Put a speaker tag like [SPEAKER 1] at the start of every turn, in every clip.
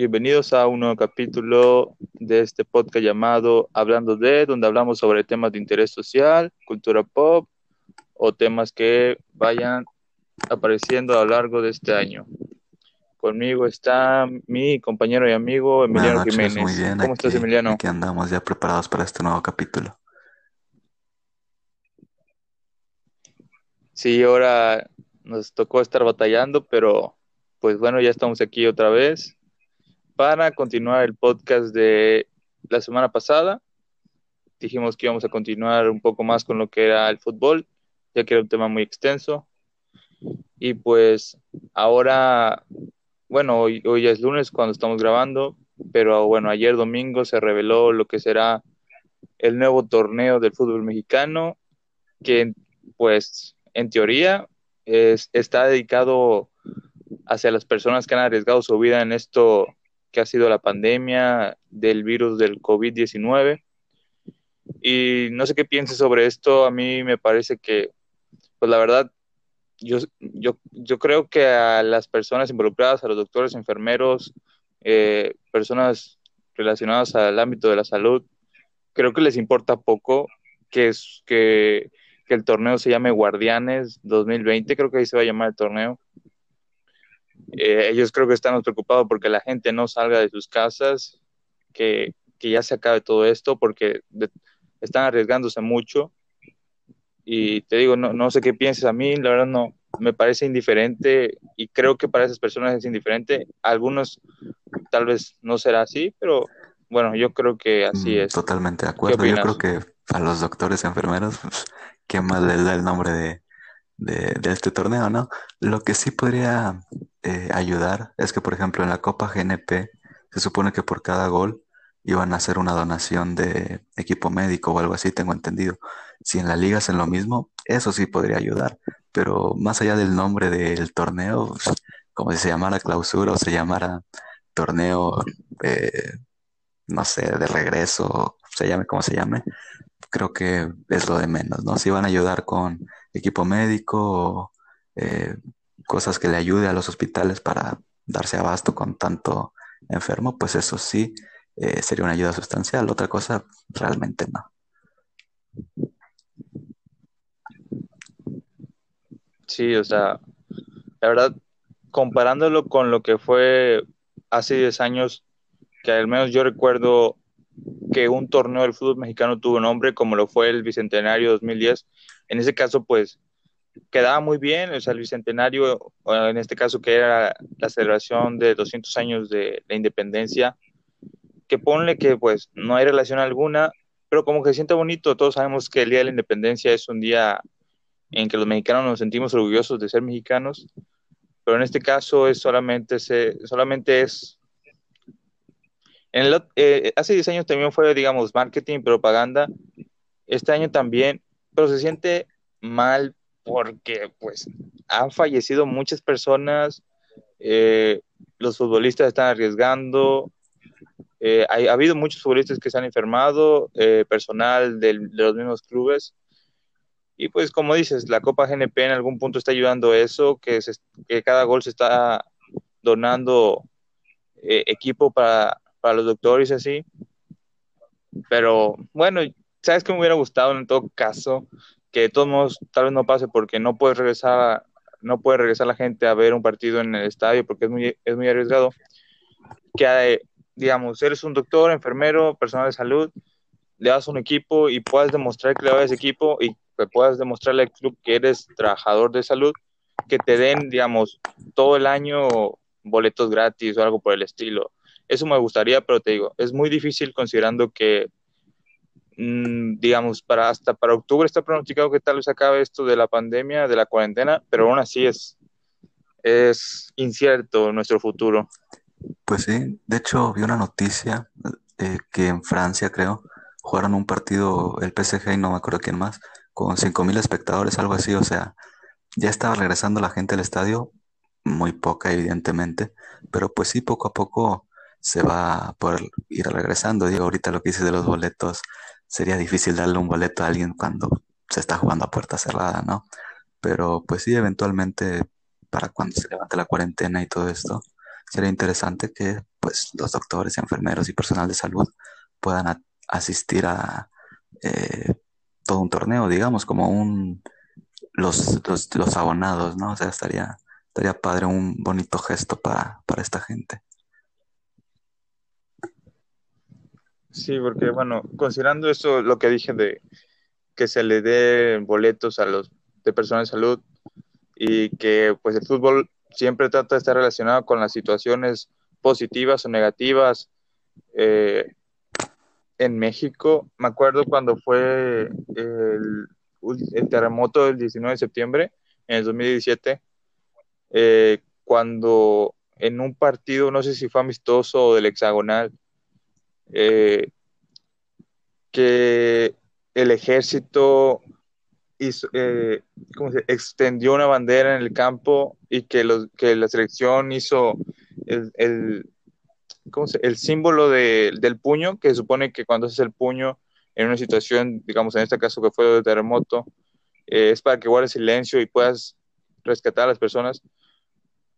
[SPEAKER 1] Bienvenidos a un nuevo capítulo de este podcast llamado Hablando de, donde hablamos sobre temas de interés social, cultura pop o temas que vayan apareciendo a lo largo de este año. Conmigo está mi compañero y amigo Emiliano Jiménez.
[SPEAKER 2] Muy bien,
[SPEAKER 1] ¿Cómo estás, Emiliano?
[SPEAKER 2] Aquí andamos ya preparados para este nuevo capítulo.
[SPEAKER 1] Sí, ahora nos tocó estar batallando, pero pues bueno, ya estamos aquí otra vez para continuar el podcast de la semana pasada. Dijimos que íbamos a continuar un poco más con lo que era el fútbol, ya que era un tema muy extenso. Y pues ahora, bueno, hoy, hoy es lunes cuando estamos grabando, pero bueno, ayer domingo se reveló lo que será el nuevo torneo del fútbol mexicano, que pues en teoría es, está dedicado hacia las personas que han arriesgado su vida en esto que ha sido la pandemia del virus del COVID-19. Y no sé qué pienses sobre esto, a mí me parece que, pues la verdad, yo, yo, yo creo que a las personas involucradas, a los doctores, enfermeros, eh, personas relacionadas al ámbito de la salud, creo que les importa poco que, es, que el torneo se llame Guardianes 2020, creo que ahí se va a llamar el torneo. Eh, ellos creo que están preocupados porque la gente no salga de sus casas, que, que ya se acabe todo esto, porque de, están arriesgándose mucho. Y te digo, no, no sé qué piensas a mí, la verdad no, me parece indiferente y creo que para esas personas es indiferente. Algunos tal vez no será así, pero bueno, yo creo que así es.
[SPEAKER 2] Totalmente de acuerdo. Yo creo que a los doctores y enfermeros, pues, qué más les da el nombre de, de, de, este torneo, ¿no? Lo que sí podría eh, ayudar es que, por ejemplo, en la Copa GNP se supone que por cada gol iban a hacer una donación de equipo médico o algo así, tengo entendido. Si en la liga hacen lo mismo, eso sí podría ayudar, pero más allá del nombre del torneo, pues, como si se llamara clausura o se llamara torneo, eh, no sé, de regreso, se llame como se llame, creo que es lo de menos, ¿no? Si van a ayudar con equipo médico o eh, cosas que le ayude a los hospitales para darse abasto con tanto enfermo, pues eso sí eh, sería una ayuda sustancial. Otra cosa, realmente no.
[SPEAKER 1] Sí, o sea, la verdad, comparándolo con lo que fue hace 10 años, que al menos yo recuerdo que un torneo del fútbol mexicano tuvo nombre, como lo fue el Bicentenario 2010. En ese caso, pues, quedaba muy bien, el Bicentenario, en este caso que era la celebración de 200 años de la independencia, que ponle que pues no hay relación alguna, pero como que se siente bonito, todos sabemos que el Día de la Independencia es un día en que los mexicanos nos sentimos orgullosos de ser mexicanos, pero en este caso es solamente, se, solamente es... En eh, hace 10 años también fue, digamos, marketing, propaganda, este año también, pero se siente mal porque pues han fallecido muchas personas, eh, los futbolistas están arriesgando, eh, ha habido muchos futbolistas que se han enfermado, eh, personal de los mismos clubes. Y pues como dices, la Copa GNP en algún punto está ayudando a eso, que cada gol se está donando eh, equipo para, para, los doctores y así. Pero bueno, ¿sabes qué me hubiera gustado en todo caso? Que de todos modos tal vez no pase porque no puede regresar, no puede regresar la gente a ver un partido en el estadio porque es muy, es muy arriesgado. Que digamos, eres un doctor, enfermero, personal de salud, le das un equipo y puedas demostrar que le das equipo y que puedas demostrarle al club que eres trabajador de salud, que te den, digamos, todo el año boletos gratis o algo por el estilo. Eso me gustaría, pero te digo, es muy difícil considerando que, digamos, para hasta para octubre está pronosticado que tal vez acabe esto de la pandemia, de la cuarentena, pero aún así es, es incierto nuestro futuro.
[SPEAKER 2] Pues sí, de hecho vi una noticia eh, que en Francia, creo, jugaron un partido el PSG y no me acuerdo quién más, con 5.000 espectadores, algo así, o sea, ya estaba regresando la gente al estadio, muy poca evidentemente, pero pues sí, poco a poco se va a poder ir regresando. Digo, ahorita lo que hice de los boletos, sería difícil darle un boleto a alguien cuando se está jugando a puerta cerrada, ¿no? Pero pues sí, eventualmente, para cuando se levante la cuarentena y todo esto, sería interesante que pues los doctores, enfermeros y personal de salud puedan asistir a eh, todo un torneo, digamos, como un los, los, abonados, ¿no? O sea, estaría, estaría padre un bonito gesto para, para esta gente.
[SPEAKER 1] Sí, porque bueno, considerando eso, lo que dije de que se le dé boletos a los de personas de salud y que pues el fútbol siempre trata de estar relacionado con las situaciones positivas o negativas eh, en México. Me acuerdo cuando fue el, terremoto del 19 de septiembre en el 2017, eh, cuando en un partido, no sé si fue amistoso o del hexagonal, eh, que el ejército eh, se, extendió una bandera en el campo y que, la selección hizo el, símbolo de, del puño, que supone que cuando haces el puño en una situación, digamos en este caso que fue de terremoto, eh, es para que guardes silencio y puedas rescatar a las personas.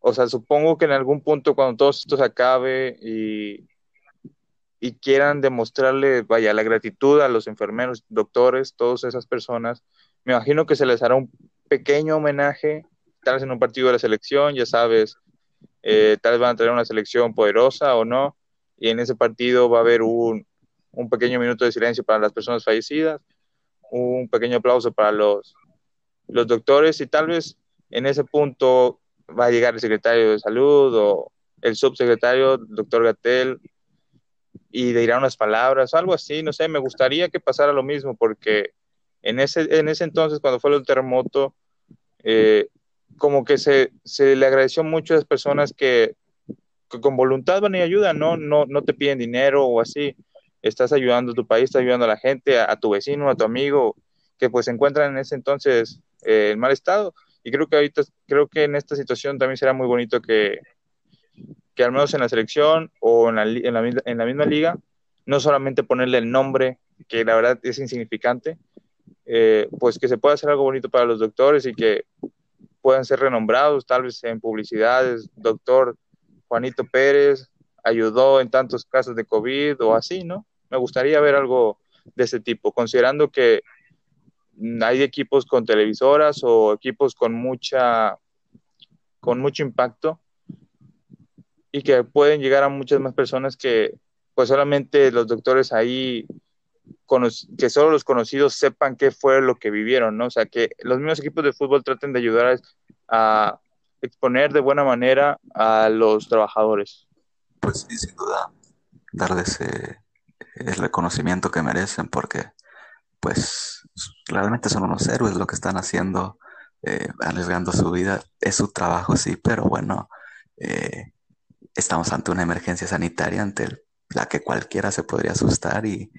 [SPEAKER 1] O sea, supongo que en algún punto cuando todo esto se acabe y, y quieran demostrarle, vaya, la gratitud a los enfermeros, doctores, todas esas personas, me imagino que se les hará un pequeño homenaje, tal vez en un partido de la selección, ya sabes, eh, tal vez van a tener una selección poderosa o no, y en ese partido va a haber un, un pequeño minuto de silencio para las personas fallecidas, un pequeño aplauso para los, los doctores y tal vez en ese punto va a llegar el secretario de salud o el subsecretario, doctor Gatel, y dirá unas palabras algo así, no sé, me gustaría que pasara lo mismo porque en ese, en ese entonces, cuando fue el terremoto, eh, como que se, se, le agradeció mucho a las personas que, con voluntad van y ayudan, ¿no? ¿no? No te piden dinero o así, estás ayudando a tu país, estás ayudando a la gente, a, tu vecino, a tu amigo, que pues se encuentran en ese entonces eh, en mal estado. Y creo que ahorita, creo que en esta situación también será muy bonito que, que al menos en la selección o en la, misma liga, no solamente ponerle el nombre, que la verdad es insignificante, eh, pues que se pueda hacer algo bonito para los doctores y que puedan ser renombrados, tal vez en publicidades, doctor Juanito Pérez ayudó en tantos casos de COVID o así, ¿no? Me gustaría ver algo de ese tipo, considerando que hay equipos con televisoras o equipos con mucha con mucho impacto y que pueden llegar a muchas más personas que pues solamente los doctores ahí que solo los conocidos sepan qué fue lo que vivieron, ¿no? O sea, que los mismos equipos de fútbol traten de ayudar a, exponer de buena manera a los trabajadores.
[SPEAKER 2] Pues sí, sin duda, darles eh, el reconocimiento que merecen, porque pues realmente son unos héroes lo que están haciendo, eh, arriesgando su vida. Es su trabajo, sí, pero bueno, eh, estamos ante una emergencia sanitaria ante la que cualquiera se podría asustar y,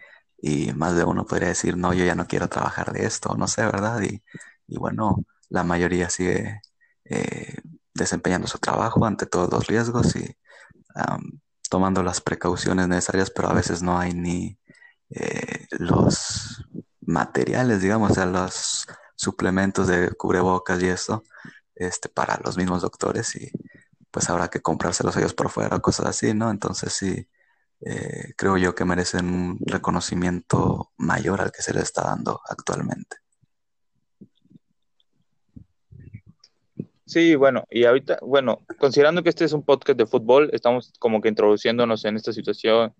[SPEAKER 2] más de uno podría decir, no, yo ya no quiero trabajar de esto, no sé, ¿verdad? Y, bueno, la mayoría sigue eh, desempeñando su trabajo ante todos los riesgos y tomando las precauciones necesarias, pero a veces no hay ni eh, los materiales, digamos, o sea, los suplementos de cubrebocas y esto, este, para los mismos doctores y pues habrá que comprárselos ellos por fuera, cosas así, ¿no? Entonces sí, eh, creo yo que merecen un reconocimiento mayor al que se le está dando actualmente.
[SPEAKER 1] Sí, bueno, y ahorita, bueno, considerando que este es un podcast de fútbol, estamos como que introduciéndonos en esta situación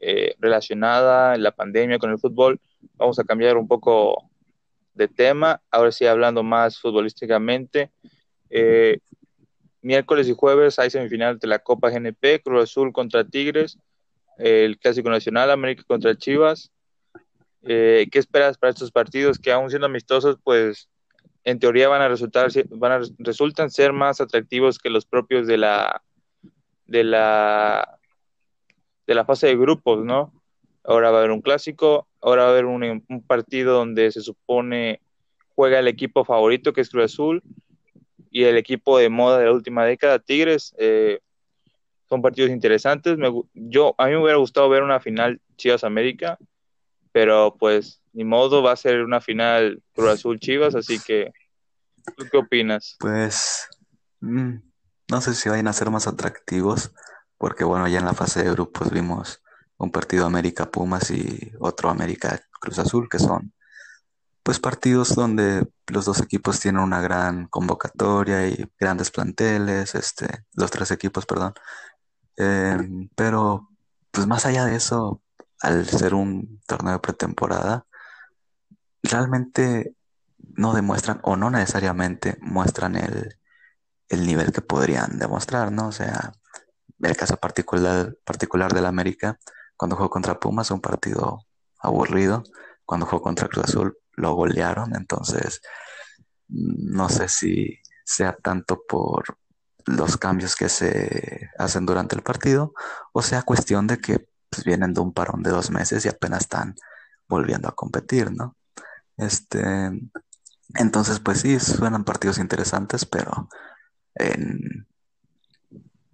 [SPEAKER 1] eh, relacionada la pandemia con el fútbol, vamos a cambiar un poco de tema, ahora sí hablando más futbolísticamente. Eh, miércoles y jueves hay semifinal de la Copa GNP, Cruz Azul contra Tigres, el Clásico Nacional, América contra Chivas. Eh, ¿Qué esperas para estos partidos que aún siendo amistosos, pues en teoría van a resultar, van a, resultan ser más atractivos que los propios de la de la de la fase de grupos, ¿no? Ahora va a haber un clásico, ahora va a haber un, un partido donde se supone juega el equipo favorito que es Cruz Azul y el equipo de moda de la última década, Tigres. Eh, son partidos interesantes. Me, yo, a mí me hubiera gustado ver una final Chivas América, pero pues ni modo, va a ser una final Cruz Azul Chivas, así que ¿tú qué opinas?
[SPEAKER 2] Pues mm, no sé si vayan a ser más atractivos, porque bueno, ya en la fase de grupos vimos un partido América Pumas y otro América Cruz Azul, que son pues partidos donde los dos equipos tienen una gran convocatoria y grandes planteles, este, los tres equipos, perdón. Em, pero pues más allá de eso, al ser un torneo de pretemporada, realmente no demuestran o no necesariamente muestran el, el nivel que podrían demostrar, ¿no? O sea, el caso particular, particular del América, cuando jugó contra Pumas, un partido aburrido, cuando jugó contra Cruz Azul, lo golearon, entonces no sé si sea tanto por los cambios que se hacen durante el partido o sea cuestión de que pues, vienen de un parón de dos meses y apenas están volviendo a competir, ¿no? Este, entonces, pues sí, suenan partidos interesantes, pero en,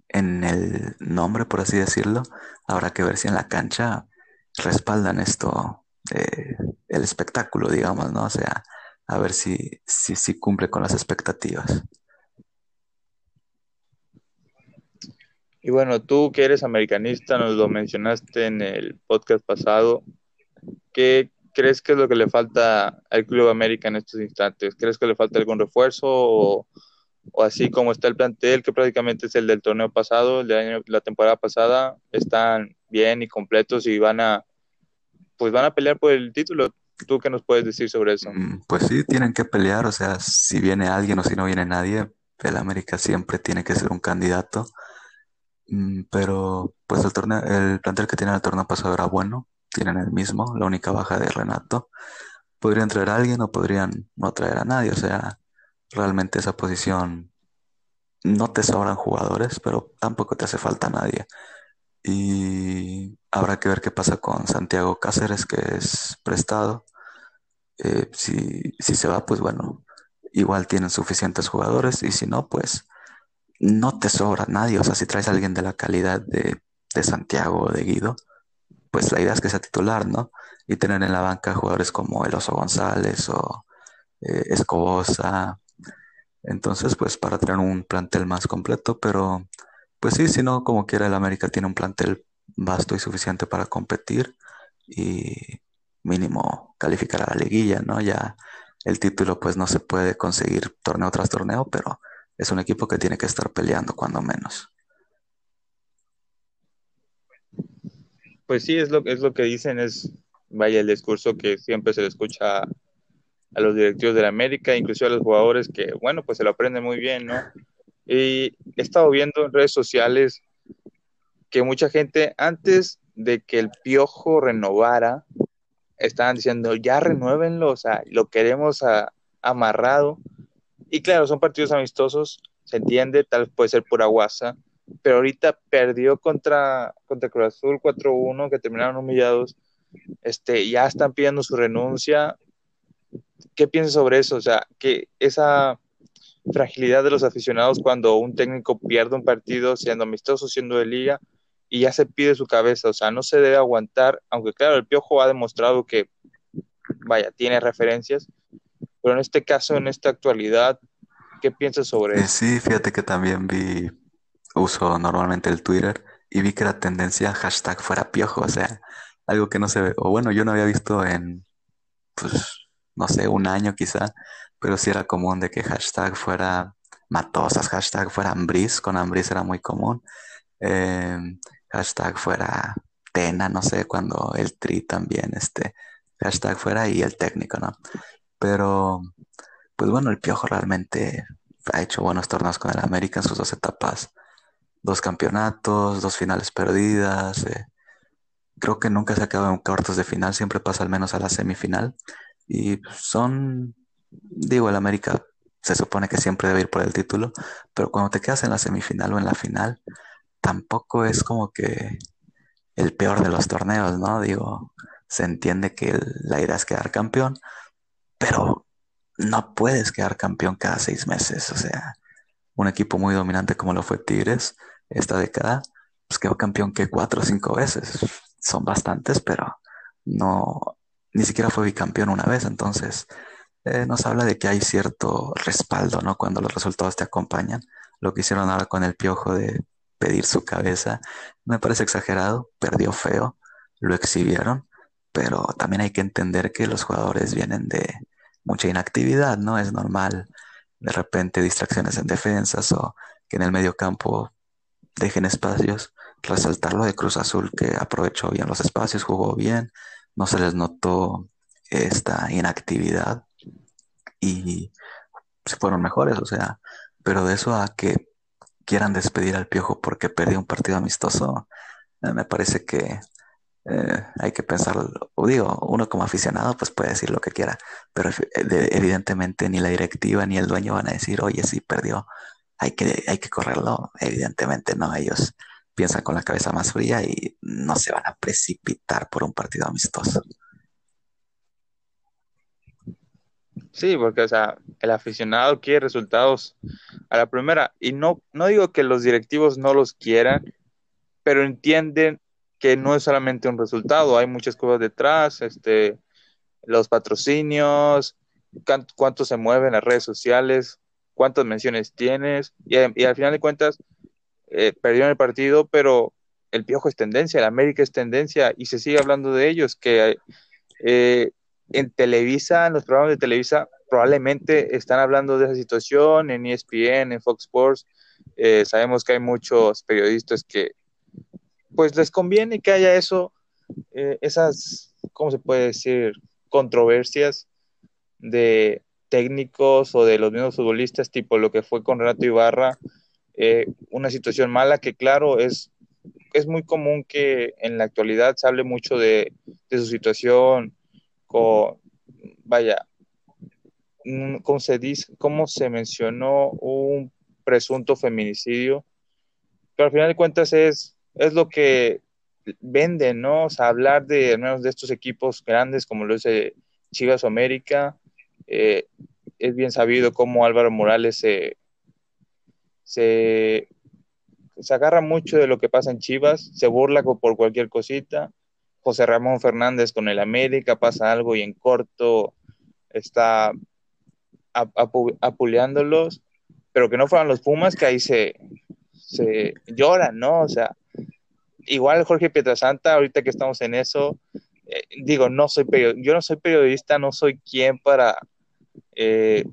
[SPEAKER 2] en el nombre, por así decirlo, habrá que ver si en la cancha respaldan esto, el espectáculo, digamos, ¿no? O sea, a ver si, si, cumple con las expectativas.
[SPEAKER 1] Y bueno, tú que eres americanista, nos lo mencionaste en el podcast pasado, ¿qué crees que es lo que le falta al Club América en estos instantes? ¿Crees que le falta algún refuerzo o, así como está el plantel, que prácticamente es el del torneo pasado, el de año, la temporada pasada, están bien y completos y van a, pues van a pelear por el título. ¿Tú qué nos puedes decir sobre eso?
[SPEAKER 2] Mm, pues sí, tienen que pelear, o sea, si viene alguien o si no viene nadie, el América siempre tiene que ser un candidato. Mm, pero pues el torneo, el plantel que tiene el torneo pasado era bueno, tienen el mismo, la única baja de Renato. Podrían traer a alguien o podrían no traer a nadie, o sea, realmente esa posición no te sobran jugadores, pero tampoco te hace falta nadie. Y habrá que ver qué pasa con Santiago Cáceres, que es prestado. Eh, si, si se va, pues bueno, igual tienen suficientes jugadores y si no, pues no te sobra nadie. O sea, si traes a alguien de la calidad de, de Santiago o de Guido, pues la idea es que sea titular, ¿no? Y tener en la banca jugadores como El Oso González o eh, Escobosa. Entonces, pues para tener un plantel más completo, pero pues sí, si no, como quiera, el América tiene un plantel vasto y suficiente para competir y mínimo calificar a la liguilla, ¿no? Ya el título pues no se puede conseguir torneo tras torneo, pero es un equipo que tiene que estar peleando cuando menos.
[SPEAKER 1] Pues sí, es lo, es lo que dicen, es, vaya, el discurso que siempre se le escucha a los directivos de la América, incluso a los jugadores que, bueno, pues se lo aprenden muy bien, ¿no? Y he estado viendo en redes sociales que mucha gente, antes de que el Piojo renovara, estaban diciendo, ya renuévenlo, o sea, lo queremos amarrado. Y claro, son partidos amistosos, se entiende, tal vez puede ser pura guasa, pero ahorita perdió contra, contra Cruz Azul 4-1, que terminaron humillados, este, ya están pidiendo su renuncia. ¿Qué piensas sobre eso? O sea, que esa fragilidad de los aficionados cuando un técnico pierde un partido, siendo amistoso, siendo de liga, y ya se pide su cabeza, o sea, no se debe aguantar, aunque claro, el Piojo ha demostrado que, vaya, tiene referencias, pero en este caso, en esta actualidad, ¿qué piensas sobre
[SPEAKER 2] eh, eso? Sí, fíjate que también vi, uso normalmente el Twitter y vi que la tendencia hashtag fuera Piojo, o sea, algo que no se ve, o bueno, yo no había visto en, pues, no sé, un año quizá, pero sí era común de que hashtag fuera Matosas, hashtag fuera Ambris, con Ambris era muy común, eh, hashtag fuera Tena, no sé, cuando el Tri también, este, hashtag fuera y el técnico, ¿no? Pero, pues bueno, el Piojo realmente ha hecho buenos torneos con el América en sus dos etapas, dos campeonatos, dos finales perdidas, eh, creo que nunca se acaba en cuartos de final, siempre pasa al menos a la semifinal. Y son digo, el América se supone que siempre debe ir por el título, pero cuando te quedas en la semifinal o en la final, tampoco es como que el peor de los torneos, ¿no? Digo, se entiende que la idea es quedar campeón, pero no puedes quedar campeón cada seis meses. O sea, un equipo muy dominante como lo fue Tigres esta década, pues quedó campeón que cuatro o cinco veces. Son bastantes, pero no, ni siquiera fue bicampeón una vez. Entonces, eh, nos habla de que hay cierto respaldo, ¿no? Cuando los resultados te acompañan. Lo que hicieron ahora con el piojo de pedir su cabeza. Me parece exagerado, perdió feo, lo exhibieron, pero también hay que entender que los jugadores vienen de mucha inactividad, ¿no? Es normal de repente distracciones en defensas o que en el medio campo dejen espacios. Resaltar lo de Cruz Azul que aprovechó bien los espacios, jugó bien, no se les notó esta inactividad y se fueron mejores, o sea, pero de eso a que quieran despedir al Piojo porque perdió un partido amistoso, eh, me parece que eh, hay que pensar, digo, uno como aficionado pues puede decir lo que quiera, pero evidentemente ni la directiva ni el dueño van a decir, oye, sí perdió, hay que, hay que correrlo, evidentemente no, ellos piensan con la cabeza más fría y no se van a precipitar por un partido amistoso.
[SPEAKER 1] Sí, porque o sea, el aficionado quiere resultados a la primera. Y no, no digo que los directivos no los quieran, pero entienden que no es solamente un resultado, hay muchas cosas detrás, este, los patrocinios, cuánto, se mueven las redes sociales, cuántas menciones tienes, y, al final de cuentas, eh, perdieron el partido, pero el Piojo es tendencia, el América es tendencia, y se sigue hablando de ellos, que eh, en Televisa, en los programas de Televisa, probablemente están hablando de esa situación, en ESPN, en Fox Sports, eh, sabemos que hay muchos periodistas que pues les conviene que haya eso, eh, esas, ¿cómo se puede decir? Controversias de técnicos o de los mismos futbolistas, tipo lo que fue con Renato Ibarra, eh, una situación mala que claro es, es muy común que en la actualidad se hable mucho de, de su situación vaya, ¿cómo se dice? ¿Cómo se mencionó un presunto feminicidio? Pero al final de cuentas es lo que venden, ¿no? O sea, hablar de menos de estos equipos grandes como lo es eh, Chivas América, eh, es bien sabido cómo Álvaro Morales se, agarra mucho de lo que pasa en Chivas, se burla por cualquier cosita. José Ramón Fernández con el América pasa algo y en corto está apuleándolos, pero que no fueran los Pumas, que ahí se, se lloran, ¿no? O sea, igual Jorge Pietrasanta, ahorita que estamos en eso, eh, digo, no soy yo no soy periodista, no soy quien para eh,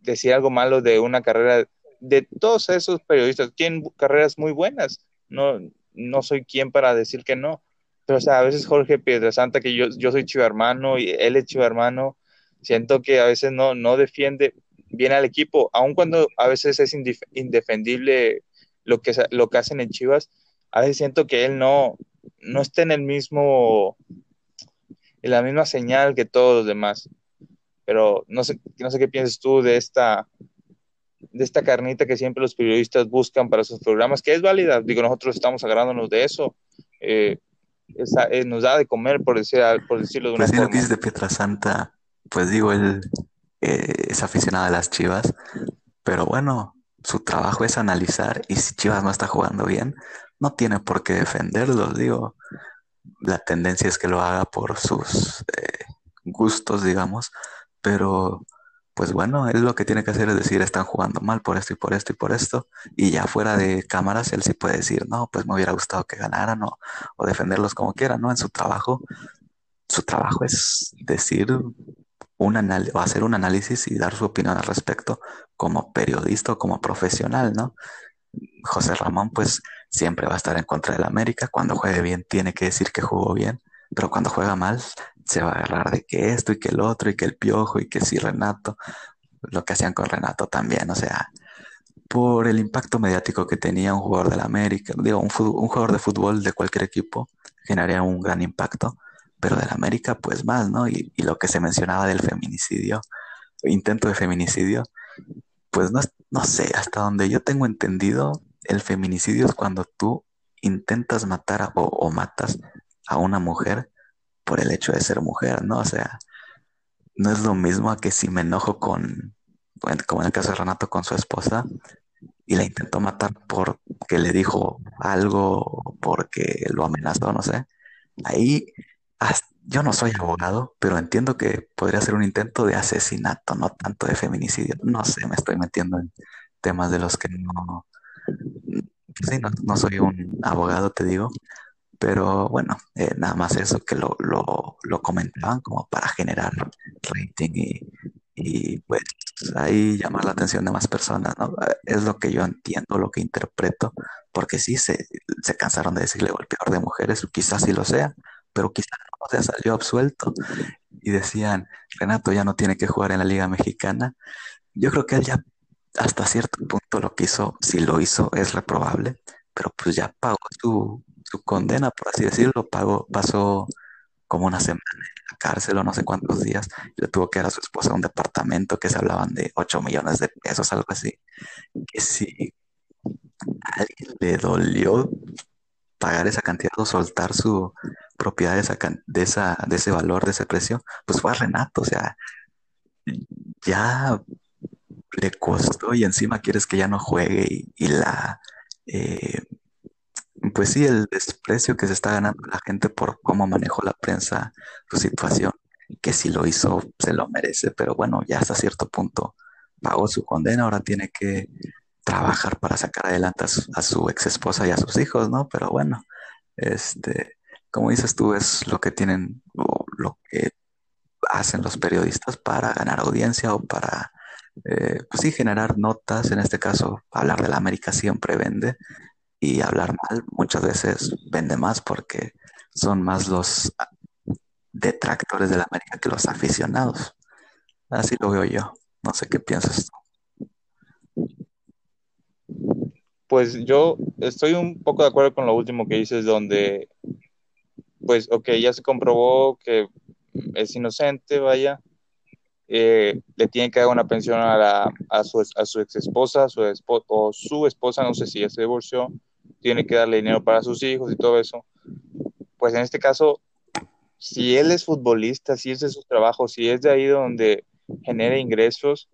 [SPEAKER 1] decir algo malo de una carrera de todos esos periodistas, tienen carreras muy buenas, no, no soy quien para decir que no, pero o sea, a veces Jorge Pietrasanta, que yo, yo soy chivo hermano y él es chivo hermano, siento que a veces no, no defiende bien al equipo, aun cuando a veces es indefendible lo que, lo que hacen en Chivas, a veces siento que él no, no está en el mismo, en la misma señal que todos los demás. Pero no sé, no sé qué piensas tú de esta, de esta carnita que siempre los periodistas buscan para sus programas, que es válida. Digo, nosotros estamos agarrándonos de eso. Eh, eh, nos da de comer, por, decir, por decirlo de una
[SPEAKER 2] pues
[SPEAKER 1] forma.
[SPEAKER 2] Pues de Santa, pues digo, él eh, es aficionado a las chivas, pero bueno, su trabajo es analizar y si Chivas no está jugando bien, no tiene por qué defenderlos, digo. La tendencia es que lo haga por sus eh, gustos, digamos, pero pues bueno, él lo que tiene que hacer es decir, están jugando mal por esto y por esto y por esto, y ya fuera de cámaras él sí puede decir, no, pues me hubiera gustado que ganaran o, o defenderlos como quieran, ¿no? En su trabajo, su trabajo es decir un o hacer un análisis y dar su opinión al respecto como periodista o como profesional, ¿no? José Ramón, pues siempre va a estar en contra del América. Cuando juegue bien, tiene que decir que jugó bien, pero cuando juega mal, se va a agarrar de que esto y que el otro y que el piojo y que si Renato, lo que hacían con Renato también, o sea, por el impacto mediático que tenía un jugador del América, digo, un, jugador de fútbol de cualquier equipo generaría un gran impacto, pero del América, pues más, ¿no? Y, y lo que se mencionaba del feminicidio, intento de feminicidio, pues no, no sé, hasta donde yo tengo entendido, el feminicidio es cuando tú intentas matar o, matas a una mujer por el hecho de ser mujer, ¿no? O sea, no es lo mismo a que si me enojo con, como en el caso de Renato, con su esposa y la intentó matar porque le dijo algo, porque lo amenazó, no sé. Ahí yo no soy abogado, pero entiendo que podría ser un intento de asesinato, no tanto de feminicidio. No sé, me estoy metiendo en temas de los que no, sí, no, soy un abogado, te digo, pero bueno, eh, nada más eso que lo, lo, lo, comentaban como para generar rating y, y pues ahí llamar la atención de más personas, ¿no? Es lo que yo entiendo, lo que interpreto, porque sí se, se cansaron de decirle golpeador de mujeres, quizás sí lo sea, pero quizás no, se salió absuelto y decían, Renato ya no tiene que jugar en la Liga Mexicana. Yo creo que él ya hasta cierto punto lo que hizo, si lo hizo, es reprobable, pero pues ya pagó su, su condena, por así decirlo, pagó, pasó como una semana en la cárcel o no sé cuántos días, y le tuvo que dar a su esposa un departamento que se hablaban de 8 millones de pesos, algo así, que si a alguien le dolió pagar esa cantidad o soltar su propiedad de, esa, de, ese valor, de ese precio, pues fue a Renato, o sea, ya le costó y encima quieres que ya no juegue y, la, eh, pues sí, el desprecio que se está ganando la gente por cómo manejó la prensa su situación, que si lo hizo se lo merece, pero bueno, ya hasta cierto punto pagó su condena, ahora tiene que trabajar para sacar adelante a su, ex esposa y a sus hijos, ¿no? Pero bueno, este, como dices tú, es lo que tienen, o lo que hacen los periodistas para ganar audiencia o para eh, pues sí, generar notas, en este caso, hablar de la América siempre vende y hablar mal muchas veces vende más porque son más los detractores de la América que los aficionados. Así lo veo yo. No sé qué piensas tú.
[SPEAKER 1] Pues yo estoy un poco de acuerdo con lo último que dices, donde, pues, ok, ya se comprobó que es inocente, vaya, eh, le tienen que dar una pensión a, la, a, su, a su ex esposa su o su esposa, no sé si ya se divorció, tiene que darle dinero para sus hijos y todo eso. Pues en este caso, si él es futbolista, si es de su trabajo, si es de ahí donde genera ingresos,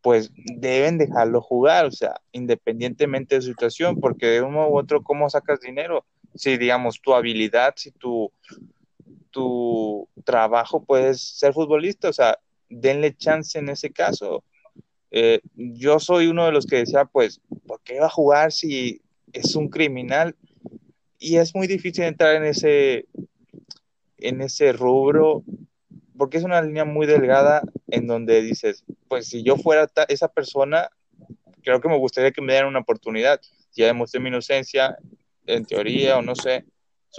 [SPEAKER 1] pues deben dejarlo jugar, o sea, independientemente de su situación, porque de uno u otro, ¿cómo sacas dinero? Si, digamos, tu habilidad, si tu, tu trabajo puedes ser futbolista, o sea, denle chance en ese caso. Eh, yo soy uno de los que decía, pues, ¿por qué va a jugar si es un criminal? Y es muy difícil entrar en ese, en ese rubro, porque es una línea muy delgada en donde dices, pues si yo fuera esa persona, creo que me gustaría que me dieran una oportunidad. Ya demostré mi inocencia, en teoría, o no sé,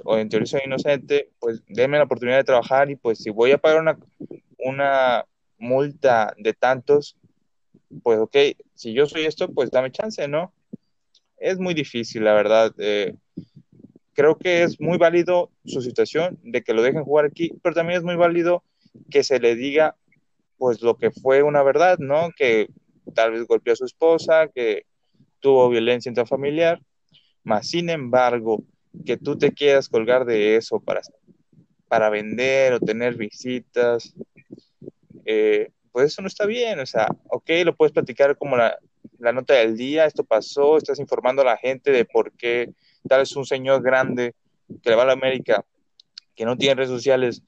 [SPEAKER 1] o en teoría soy inocente, pues denme la oportunidad de trabajar y pues si voy a pagar una, una multa de tantos, pues ok, si yo soy esto, pues dame chance, ¿no? Es muy difícil, la verdad. Eh, creo que es muy válido su situación de que lo dejen jugar aquí, pero también es muy válido que se le diga pues lo que fue una verdad, ¿no? Que tal vez golpeó a su esposa, que tuvo violencia intrafamiliar, más sin embargo, que tú te quieras colgar de eso para, para vender o tener visitas, eh, pues eso no está bien, o sea, ok, lo puedes platicar como la, la, nota del día, esto pasó, estás informando a la gente de por qué tal vez un señor grande que le va a la América, que no tiene redes sociales,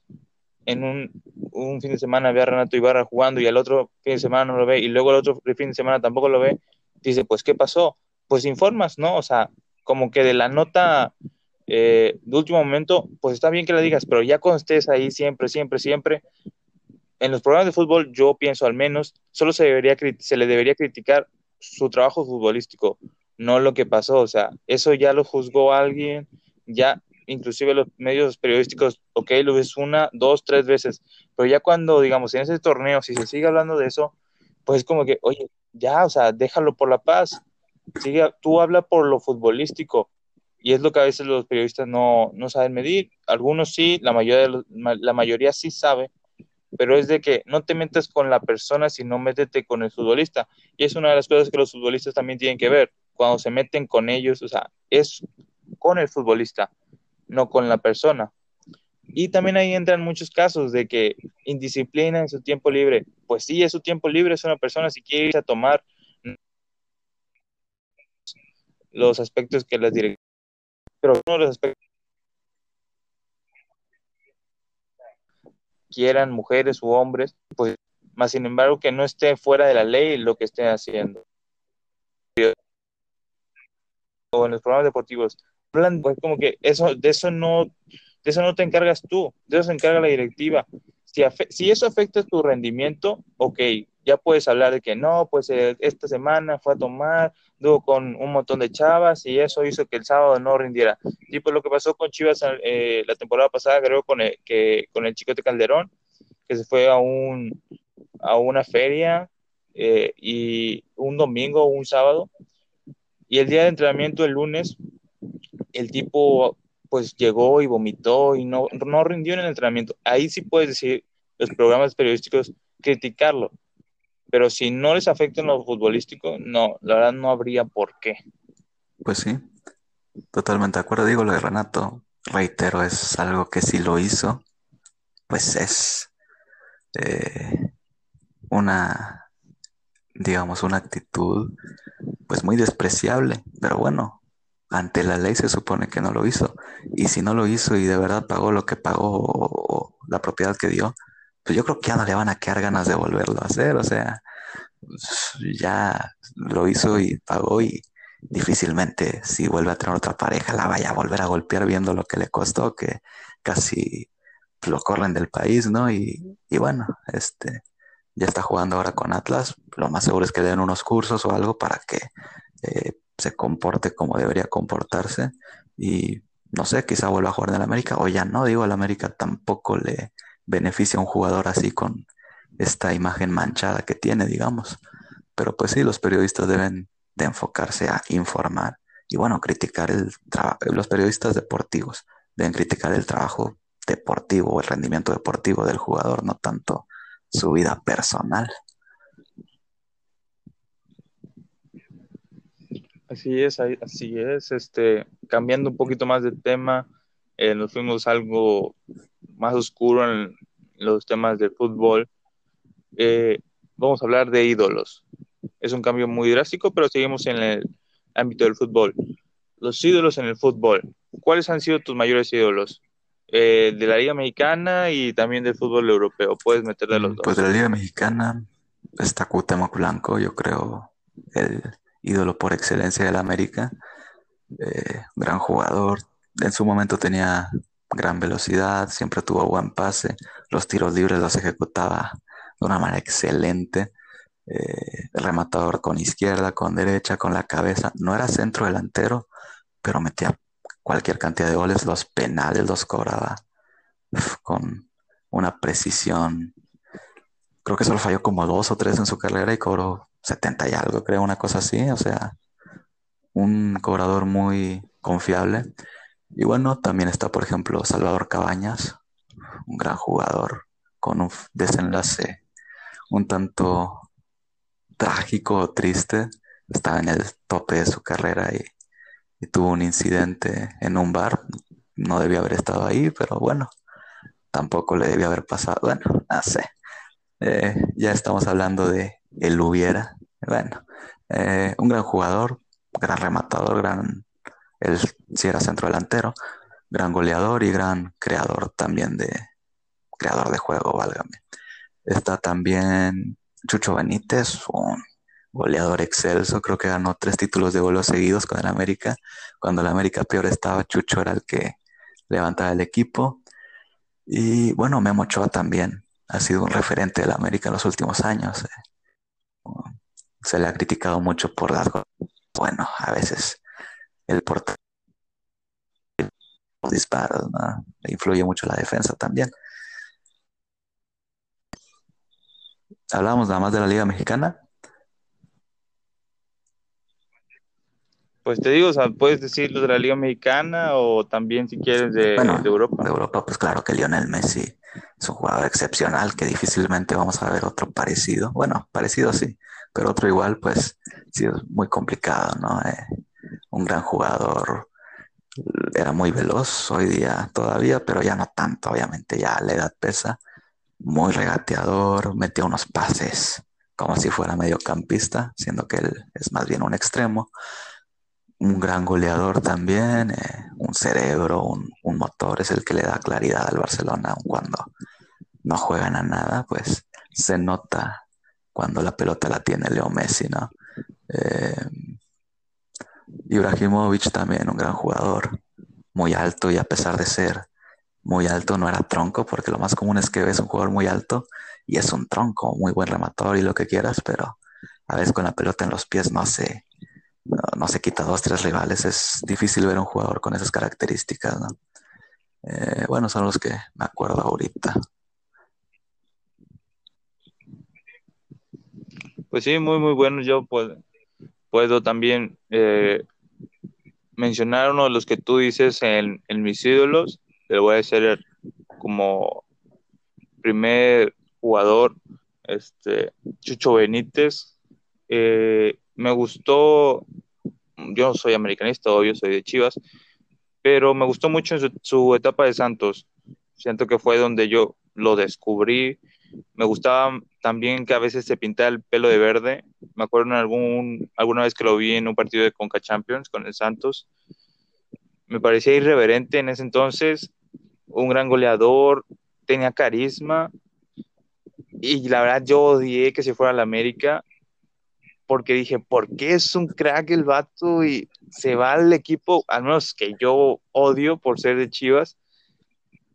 [SPEAKER 1] en un, un, fin de semana ve a Renato Ibarra jugando y al otro fin de semana no lo ve y luego el otro fin de semana tampoco lo ve, dice, pues, ¿qué pasó? Pues informas, ¿no? O sea, como que de la nota eh, de último momento, pues está bien que la digas, pero ya cuando estés ahí siempre, siempre, siempre, en los programas de fútbol, yo pienso al menos, solo se, debería, se le debería criticar su trabajo futbolístico, no lo que pasó. O sea, eso ya lo juzgó alguien, ya inclusive los medios periodísticos, ok, lo ves una, dos, tres veces, pero ya cuando, digamos, en ese torneo, si se sigue hablando de eso, pues es como que, oye, ya, o sea, déjalo por la paz, sigue, tú habla por lo futbolístico, y es lo que a veces los periodistas no, no saben medir, algunos sí, la mayoría, la mayoría sí sabe, pero es de que no te metas con la persona, sino métete con el futbolista. Y es una de las cosas que los futbolistas también tienen que ver. Cuando se meten con ellos, o sea, es con el futbolista, no con la persona. Y también ahí entran muchos casos de que indisciplina en su tiempo libre. Pues sí, es su tiempo libre, es una persona si quiere irse a tomar los aspectos que las directivas. Pero uno de los aspectos quieran mujeres u hombres, pues más sin embargo que no esté fuera de la ley lo que esté haciendo. o en los programas deportivos, hablan pues como que eso, de eso no, de eso no te encargas tú, de eso se encarga la directiva. Si, si eso afecta tu rendimiento, ok, ya puedes hablar de que no, pues eh, esta semana fue a tomar, luego con un montón de chavas y eso hizo que el sábado no rindiera. Tipo pues lo que pasó con Chivas eh, la temporada pasada, creo, con el, que, con el Chicote Calderón, que se fue a, un, a una feria eh, y un domingo o un sábado, y el día de entrenamiento, el lunes, el tipo pues llegó y vomitó y no, no rindió en el entrenamiento. Ahí sí puedes decir, los programas periodísticos, criticarlo, pero si no les afecta en lo futbolístico, no, la verdad no habría por qué.
[SPEAKER 2] Pues sí, totalmente de acuerdo. Digo lo de Renato, reitero, es algo que si lo hizo, pues es eh, una, digamos, una actitud pues muy despreciable, pero bueno, ante la ley se supone que no lo hizo. Y si no lo hizo y de verdad pagó lo que pagó o la propiedad que dio, pues yo creo que ya no le van a quedar ganas de volverlo a hacer, o sea, pues ya lo hizo y pagó y difícilmente si vuelve a tener otra pareja la vaya a volver a golpear viendo lo que le costó, que casi lo corren del país, ¿no? Y, y bueno, este ya está jugando ahora con Atlas, lo más seguro es que den unos cursos o algo para que eh, se comporte como debería comportarse y no sé, quizá vuelva a jugar en el América o ya no, digo, al América tampoco le, beneficia a un jugador así con esta imagen manchada que tiene, digamos. Pero pues sí, los periodistas deben de enfocarse a informar y bueno, criticar el los periodistas deportivos deben criticar el trabajo deportivo, el rendimiento deportivo del jugador, no tanto su vida personal.
[SPEAKER 1] Así es, así es. Este, cambiando un poquito más de tema, eh, nos fuimos algo más oscuro en los temas del fútbol. Eh, vamos a hablar de ídolos. Es un cambio muy drástico, pero seguimos en el ámbito del fútbol. Los ídolos en el fútbol. ¿Cuáles han sido tus mayores ídolos? Eh, de la Liga Mexicana y también del fútbol europeo. Puedes meterle los dos.
[SPEAKER 2] Pues de la Liga Mexicana está Cuauhtémoc Blanco, yo creo el ídolo por excelencia de la América. Eh, gran jugador, en su momento tenía gran velocidad, siempre tuvo buen pase, los tiros libres los ejecutaba de una manera excelente, eh, rematador con izquierda, con derecha, con la cabeza, no era centro delantero, pero metía cualquier cantidad de goles, los penales los cobraba con una precisión. Creo que solo falló como dos o tres en su carrera y cobró 70 y algo, creo, una cosa así. O sea, un cobrador muy confiable. Y bueno, también está, por ejemplo, Salvador Cabañas, un gran jugador con un desenlace un tanto trágico o triste. Estaba en el tope de su carrera y, tuvo un incidente en un bar. No debía haber estado ahí, pero bueno, tampoco le debía haber pasado. Bueno, no sé. Eh, ya estamos hablando de el hubiera. Bueno, eh, un gran jugador, gran rematador, gran él sí era centro delantero, gran goleador y gran creador también de creador de juego, válgame. Está también Chucho Benítez, un goleador excelso, creo que ganó tres títulos de vuelo seguidos con el América. Cuando el América peor estaba, Chucho era el que levantaba el equipo. Y bueno, Memo Ochoa también ha sido un referente del América en los últimos años. Eh. Se le ha criticado mucho por las... Bueno, a veces el portero disparos, ¿no? influye mucho la defensa también. Hablamos nada más de la Liga Mexicana.
[SPEAKER 1] Pues te digo, o sea, puedes decirlo de la Liga Mexicana o también si quieres de, Europa.
[SPEAKER 2] De Europa, pues claro que Lionel Messi es un jugador excepcional que difícilmente vamos a ver otro parecido. Bueno, parecido sí, pero otro igual, pues sí es muy complicado, ¿no? Eh, un gran jugador, era muy veloz hoy día todavía, pero ya no tanto, obviamente ya la edad pesa, muy regateador, metía unos pases como si fuera mediocampista, siendo que él es más bien un extremo, un gran goleador también, eh, un cerebro, un, motor, es el que le da claridad al Barcelona cuando no juegan a nada, pues se nota cuando la pelota la tiene Leo Messi, ¿no? Eh, Ibrahimovic también, un gran jugador, muy alto y a pesar de ser muy alto no era tronco, porque lo más común es que ves un jugador muy alto y es un tronco, muy buen rematador y lo que quieras, pero a veces con la pelota en los pies no se, no, se quita dos, tres rivales. Es difícil ver un jugador con esas características. Eh, bueno, son los que me acuerdo ahorita.
[SPEAKER 1] Pues sí, muy, muy bueno. Yo puedo, puedo también eh, mencionar uno de los que tú dices en, mis ídolos. Le voy a decir como primer jugador, este, Chucho Benítez. Eh, me gustó, yo soy americanista, obvio, soy de Chivas, pero me gustó mucho en su, etapa de Santos. Siento que fue donde yo lo descubrí. Me gustaba también que a veces se pintaba el pelo de verde. Me acuerdo en algún, alguna vez que lo vi en un partido de Conca Champions con el Santos. Me parecía irreverente en ese entonces, un gran goleador, tenía carisma. Y la verdad yo odié que se fuera a la América porque dije, ¿por qué es un crack el vato y se va al equipo, al menos que yo odio por ser de Chivas?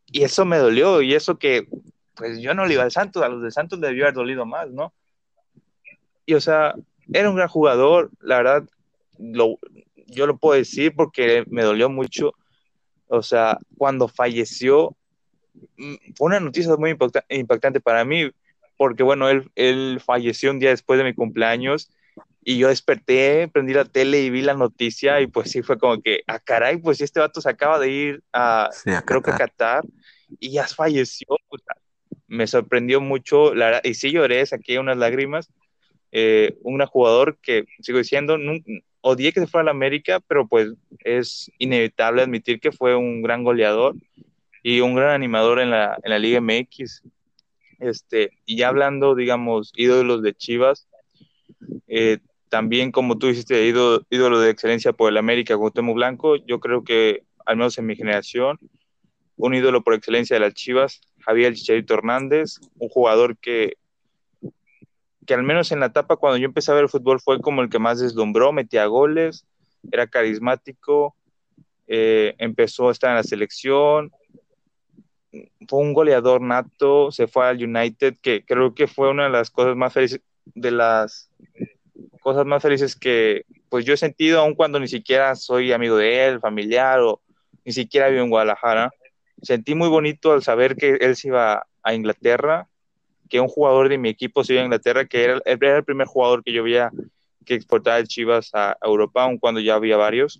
[SPEAKER 1] Y eso me dolió, y eso que, pues yo no le iba al Santos, a los de Santos le debió haber dolido más, ¿no? Y o sea, era un gran jugador, la verdad, lo, yo lo puedo decir porque me dolió mucho. O sea, cuando falleció, mm, fue una noticia muy impactante para mí, porque bueno, él, él falleció un día después de mi cumpleaños y yo desperté, prendí la tele y vi la noticia y pues sí fue como que, ah, caray, pues este vato se acaba de ir a, creo que a Qatar y ya falleció. Me sorprendió mucho, la, y sí lloré, saqué unas lágrimas. Eh, un jugador que, sigo diciendo, odié que se fuera a la América, pero pues es inevitable admitir que fue un gran goleador y un gran animador en la, en la Liga MX. Este, y ya hablando, digamos, ídolos de Chivas, eh, también, como tú dijiste, ídolo, ídolo de excelencia por el América, Temo Blanco, yo creo que, al menos en mi generación, un ídolo por excelencia de las Chivas, Javier Chicharito Hernández, un jugador que, que al menos en la etapa cuando yo empecé a ver el fútbol fue como el que más deslumbró, metía goles, era carismático, eh, empezó a estar en la selección, fue un goleador nato, se fue al United, que creo que fue una de las cosas más felices, de las cosas más felices que pues yo he sentido, aun cuando ni siquiera soy amigo de él, familiar o ni siquiera vivo en Guadalajara. Sentí muy bonito al saber que él se iba a Inglaterra, que un jugador de mi equipo se iba a Inglaterra, que era, era el primer jugador que yo veía que exportaba el Chivas a Europa, aun cuando ya había varios.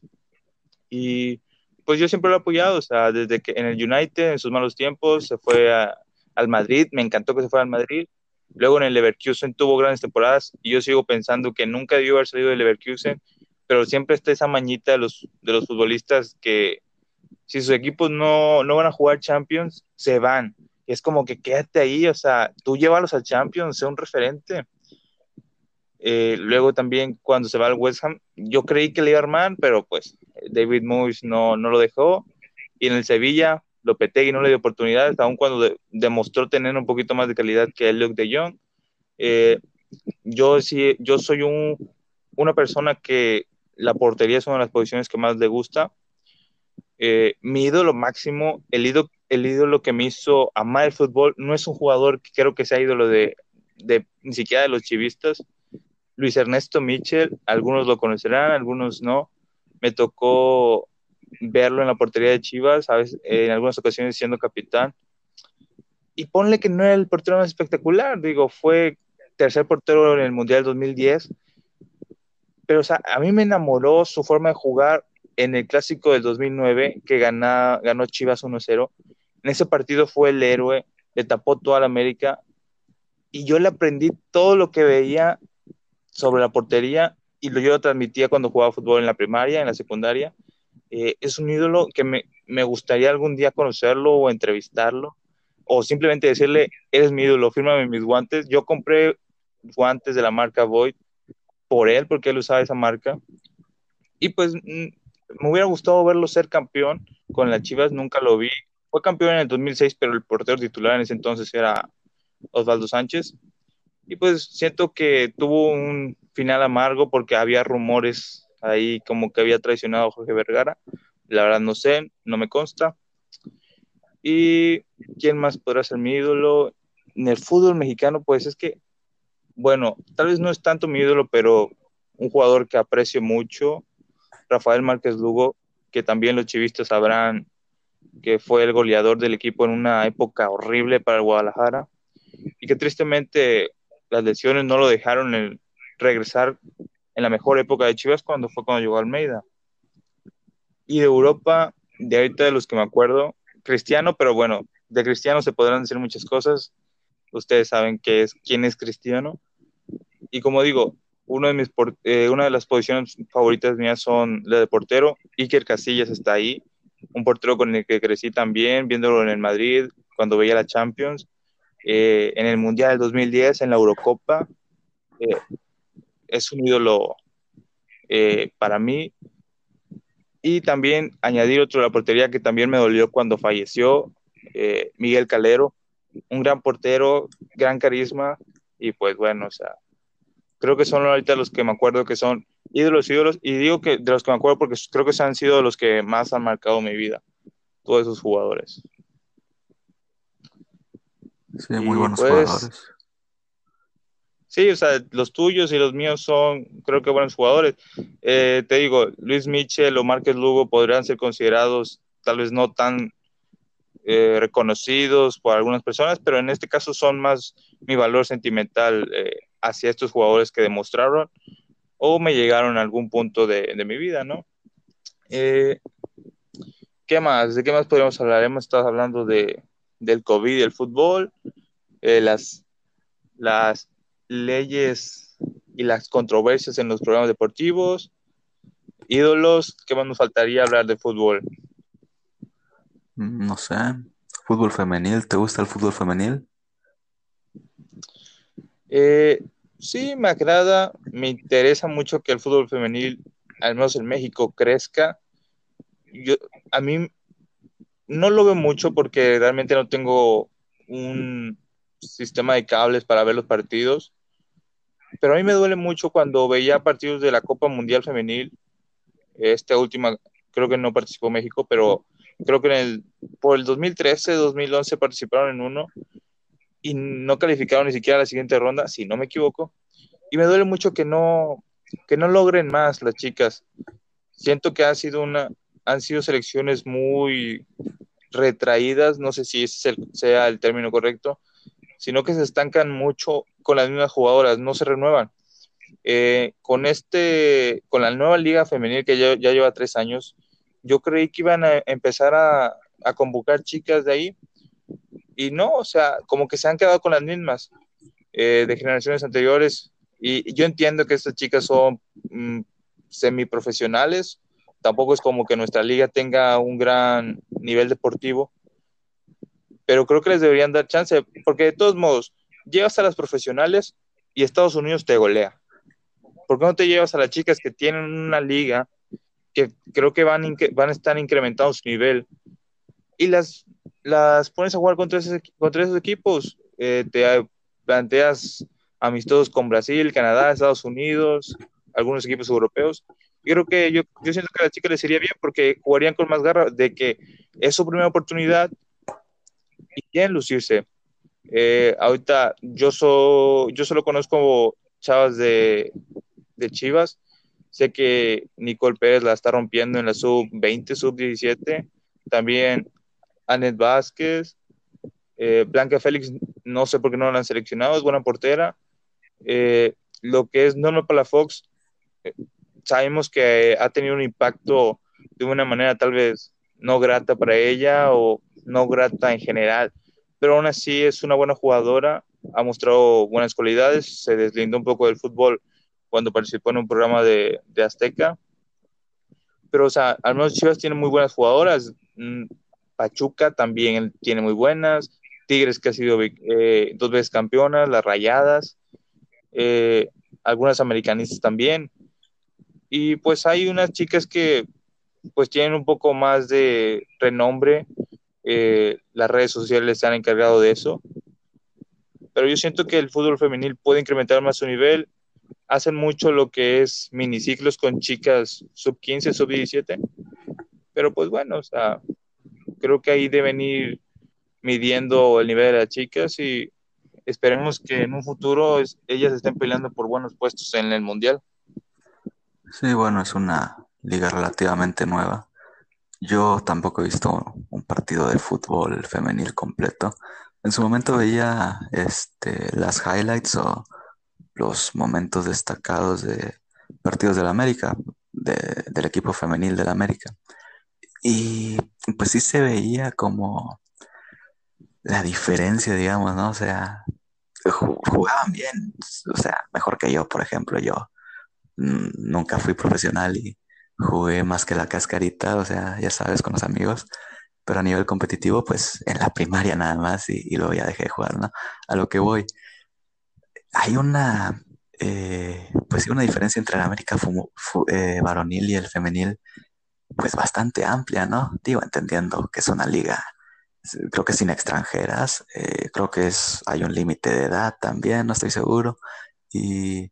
[SPEAKER 1] Y pues yo siempre lo he apoyado, o sea, desde que en el United, en sus malos tiempos, se fue al Madrid, me encantó que se fuera al Madrid, Luego en el Leverkusen tuvo grandes temporadas y yo sigo pensando que nunca debió haber salido del Leverkusen, pero siempre está esa mañita de los, de los futbolistas que si sus equipos no, no van a jugar Champions, se van. es como que quédate ahí, o sea, tú llévalos al Champions, sé un referente. Eh, luego también cuando se va al West Ham, yo creí que le iba a armar, pero pues David Moyes no, no lo dejó. Y en el Sevilla, Lopetegui no le dio oportunidades, aun cuando demostró tener un poquito más de calidad que el Luke de Jong. Eh, yo, sí, yo soy un, una persona que la portería es una de las posiciones que más le gusta. Eh, mi ídolo máximo, el ídolo, el ídolo que me hizo amar el fútbol, no es un jugador que creo que sea ídolo de, ni siquiera de los chivistas. Luis Ernesto Mitchell, algunos lo conocerán, algunos no. Me tocó verlo en la portería de Chivas, ¿sabes? en algunas ocasiones siendo capitán. Y ponle que no era el portero más espectacular, digo, fue tercer portero en el Mundial 2010, pero o sea, a mí me enamoró su forma de jugar en el clásico del 2009, que ganó Chivas 1-0. En ese partido fue el héroe, le tapó toda la América, y yo le aprendí todo lo que veía sobre la portería y lo yo lo transmitía cuando jugaba fútbol en la primaria, en la secundaria, eh, es un ídolo que me, me, gustaría algún día conocerlo o entrevistarlo, o simplemente decirle, eres mi ídolo, fírmame mis guantes. Yo compré guantes de la marca Void por él, porque él usaba esa marca. Y pues mm, me hubiera gustado verlo ser campeón con las Chivas, nunca lo vi. Fue campeón en el 2006, pero el portero titular en ese entonces era Osvaldo Sánchez. Y pues siento que tuvo un final amargo porque había rumores ahí como que había traicionado a Jorge Vergara. La verdad no sé, no me consta. ¿Y quién más podrá ser mi ídolo? En el fútbol mexicano, pues es que, bueno, tal vez no es tanto mi ídolo, pero un jugador que aprecio mucho, Rafael Márquez Lugo, que también los chivistas sabrán que fue el goleador del equipo en una época horrible para el Guadalajara y que tristemente las lesiones no lo dejaron regresar en la mejor época de Chivas cuando fue cuando llegó Almeida. Y de Europa, de ahorita de los que me acuerdo, Cristiano, pero bueno, de Cristiano se podrán decir muchas cosas. Ustedes saben que es, quién es Cristiano. Y como digo, uno de mis, eh, una de las posiciones favoritas mías son la de portero. Iker Casillas está ahí, un portero con el que crecí también, viéndolo en el Madrid, cuando veía la Champions. Eh, en el Mundial del 2010, en la Eurocopa. Eh, es un ídolo para mí. Y también añadir otro de la portería que también me dolió cuando falleció, Miguel Calero, un gran portero, gran carisma, y pues bueno, o sea, creo que son ahorita los que me acuerdo que son ídolos, ídolos, y digo que de los que me acuerdo porque creo que han sido los que más han marcado mi vida, todos esos jugadores.
[SPEAKER 2] Sí, muy buenos pues, jugadores.
[SPEAKER 1] Sí, o sea, los tuyos y los míos son, creo que buenos jugadores. Eh, te digo, Luis Michel o Márquez Lugo podrían ser considerados tal vez no tan eh, reconocidos por algunas personas, pero en este caso son más mi valor sentimental eh, hacia estos jugadores que demostraron o me llegaron a algún punto de, de mi vida, ¿no? ¿Qué más? ¿De qué más podríamos hablar? Hemos estado hablando de, del COVID y el fútbol, eh, las, las leyes y las controversias en los programas deportivos, ídolos, ¿qué más nos faltaría hablar de fútbol?
[SPEAKER 2] No sé, fútbol femenil, ¿te gusta el fútbol femenil?
[SPEAKER 1] Eh, sí, me agrada, me interesa mucho que el fútbol femenil, al menos en México, crezca. Yo, a mí no lo veo mucho porque realmente no tengo un sistema de cables para ver los partidos, pero a mí me duele mucho cuando veía partidos de la Copa Mundial Femenil. Esta última, creo que no participó México, pero creo que en el, por el 2013, 2011 participaron en uno y no calificaron ni siquiera a la siguiente ronda, si no me equivoco. Y me duele mucho que no, que no logren más las chicas. Siento que ha sido una, han sido selecciones muy retraídas, no sé si ese sea el término correcto, sino que se estancan mucho con las mismas jugadoras, no se renuevan. Eh, con este, con la nueva liga femenil que ya, lleva tres años, yo creí que iban a empezar a, convocar chicas de ahí y no, o sea, como que se han quedado con las mismas eh, de generaciones anteriores y, yo entiendo que estas chicas son mm, semiprofesionales tampoco es como que nuestra liga tenga un gran nivel deportivo, pero creo que les deberían dar chance, porque de todos modos, llevas a las profesionales y Estados Unidos te golea. ¿Por qué no te llevas a las chicas que tienen una liga que creo que van, van a estar incrementando su nivel y las, las pones a jugar contra, contra esos equipos? Eh, te planteas amistosos con Brasil, Canadá, Estados Unidos, algunos equipos europeos yo creo que yo, yo siento que a la chica le sería bien porque jugarían con más garra de que es su primera oportunidad y quieren lucirse. Eh, ahorita yo, so, yo solo conozco chavas de, de Chivas. Sé que Nicole Pérez la está rompiendo en la sub-20, sub-17. También Anet Vázquez. Eh, Blanca Félix, no sé por qué no la han seleccionado, es buena portera. Eh, lo que es Norma Palafox, sabemos que ha tenido un impacto de una manera tal vez no grata para ella o no grata en general, pero aún así es una buena jugadora, ha mostrado buenas cualidades, se deslindó un poco del fútbol cuando participó en un programa de, de Azteca, pero o sea, al menos Chivas tiene muy buenas jugadoras, mm, Pachuca también tiene muy buenas, Tigres que ha sido eh, dos veces campeona, las Rayadas, eh, algunas americanistas también, y pues hay unas chicas que pues tienen un poco más de renombre, eh, las redes sociales se han encargado de eso, pero yo siento que el fútbol femenil puede incrementar más su nivel. Hacen mucho lo que es miniciclos con chicas sub 15, sub 17. Pero pues bueno, o sea, creo que ahí deben ir midiendo el nivel de las chicas y esperemos que en un futuro ellas estén peleando por buenos puestos en el mundial.
[SPEAKER 2] Sí, bueno, es una liga relativamente nueva. Yo tampoco he visto un partido de fútbol femenil completo. En su momento veía este, las highlights o los momentos destacados de partidos del América, del equipo femenil del América. Y pues sí se veía como la diferencia, digamos, ¿no? O sea, jugaban bien, o sea, mejor que yo, por ejemplo, yo nunca fui profesional y jugué más que la cascarita, o sea, ya sabes, con los amigos, pero a nivel competitivo, pues en la primaria nada más y, luego ya dejé de jugar, ¿no? A lo que voy, hay una, eh, pues una diferencia entre la América eh, varonil y el femenil, pues bastante amplia, ¿no? Digo, entendiendo que es una liga, creo que sin extranjeras, eh, creo que es, hay un límite de edad también, no estoy seguro, y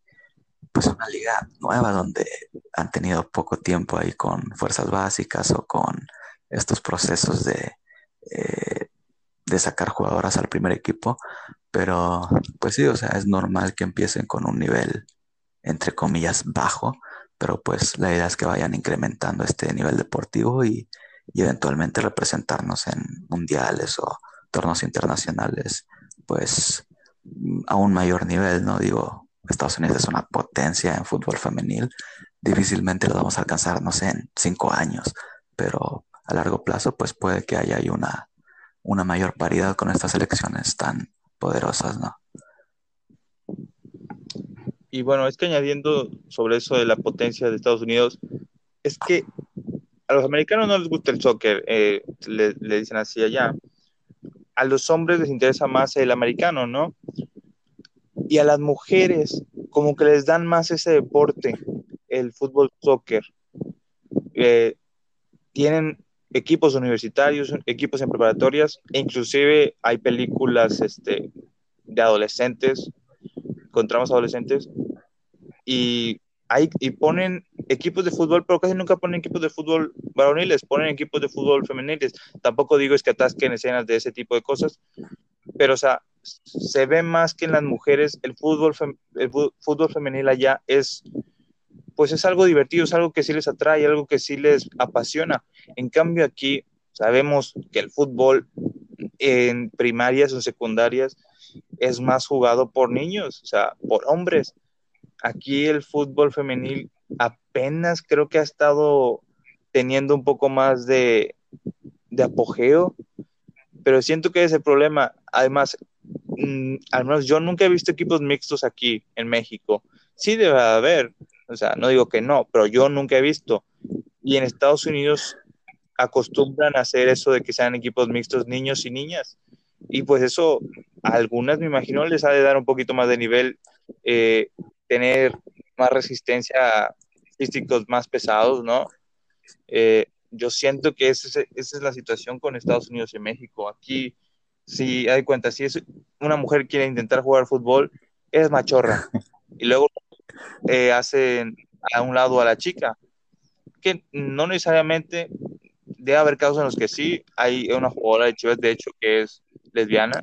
[SPEAKER 2] pues una liga nueva donde han tenido poco tiempo ahí con fuerzas básicas o con estos procesos de, eh, de sacar jugadoras al primer equipo, pero pues sí, o sea, es normal que empiecen con un nivel, entre comillas, bajo, pero pues la idea es que vayan incrementando este nivel deportivo y, eventualmente representarnos en mundiales o torneos internacionales, pues a un mayor nivel, ¿no? Digo, Estados Unidos es una potencia en fútbol femenil, difícilmente lo vamos a alcanzar, no sé, en cinco años, pero a largo plazo, pues puede que haya una, una mayor paridad con estas elecciones tan poderosas, ¿no?
[SPEAKER 1] Y bueno, es que añadiendo sobre eso de la potencia de Estados Unidos, es que a los americanos no les gusta el soccer, eh, le, dicen así allá. A los hombres les interesa más el americano, ¿no? y a las mujeres como que les dan más ese deporte, el fútbol soccer. Eh, tienen equipos universitarios, equipos en preparatorias, e inclusive hay películas este, de adolescentes, con tramas adolescentes, y, hay, y ponen equipos de fútbol, pero casi nunca ponen equipos de fútbol varoniles, ponen equipos de fútbol femeniles. Tampoco digo es que atasquen escenas de ese tipo de cosas, pero o sea, se ve más que en las mujeres el fútbol, fútbol femenil allá es, pues es algo divertido, es algo que sí les atrae, algo que sí les apasiona. En cambio aquí sabemos que el fútbol en primarias o secundarias es más jugado por niños, o sea, por hombres. Aquí el fútbol femenil apenas creo que ha estado teniendo un poco más de, de apogeo, pero siento que ese problema. Además, Mm, al menos yo nunca he visto equipos mixtos aquí en México. Sí debe haber, o sea, no digo que no, pero yo nunca he visto. Y en Estados Unidos acostumbran a hacer eso de que sean equipos mixtos niños y niñas. Y pues eso a algunas me imagino les ha de dar un poquito más de nivel, eh, tener más resistencia a físicos más pesados, ¿no? Eh, yo siento que esa es, esa es la situación con Estados Unidos y México. Aquí si hay cuenta, si es una mujer quiere intentar jugar fútbol, es machorra. Y luego eh, hacen a un lado a la chica, que no necesariamente debe haber casos en los que sí, hay una jugadora de Chivas, de hecho, que es lesbiana,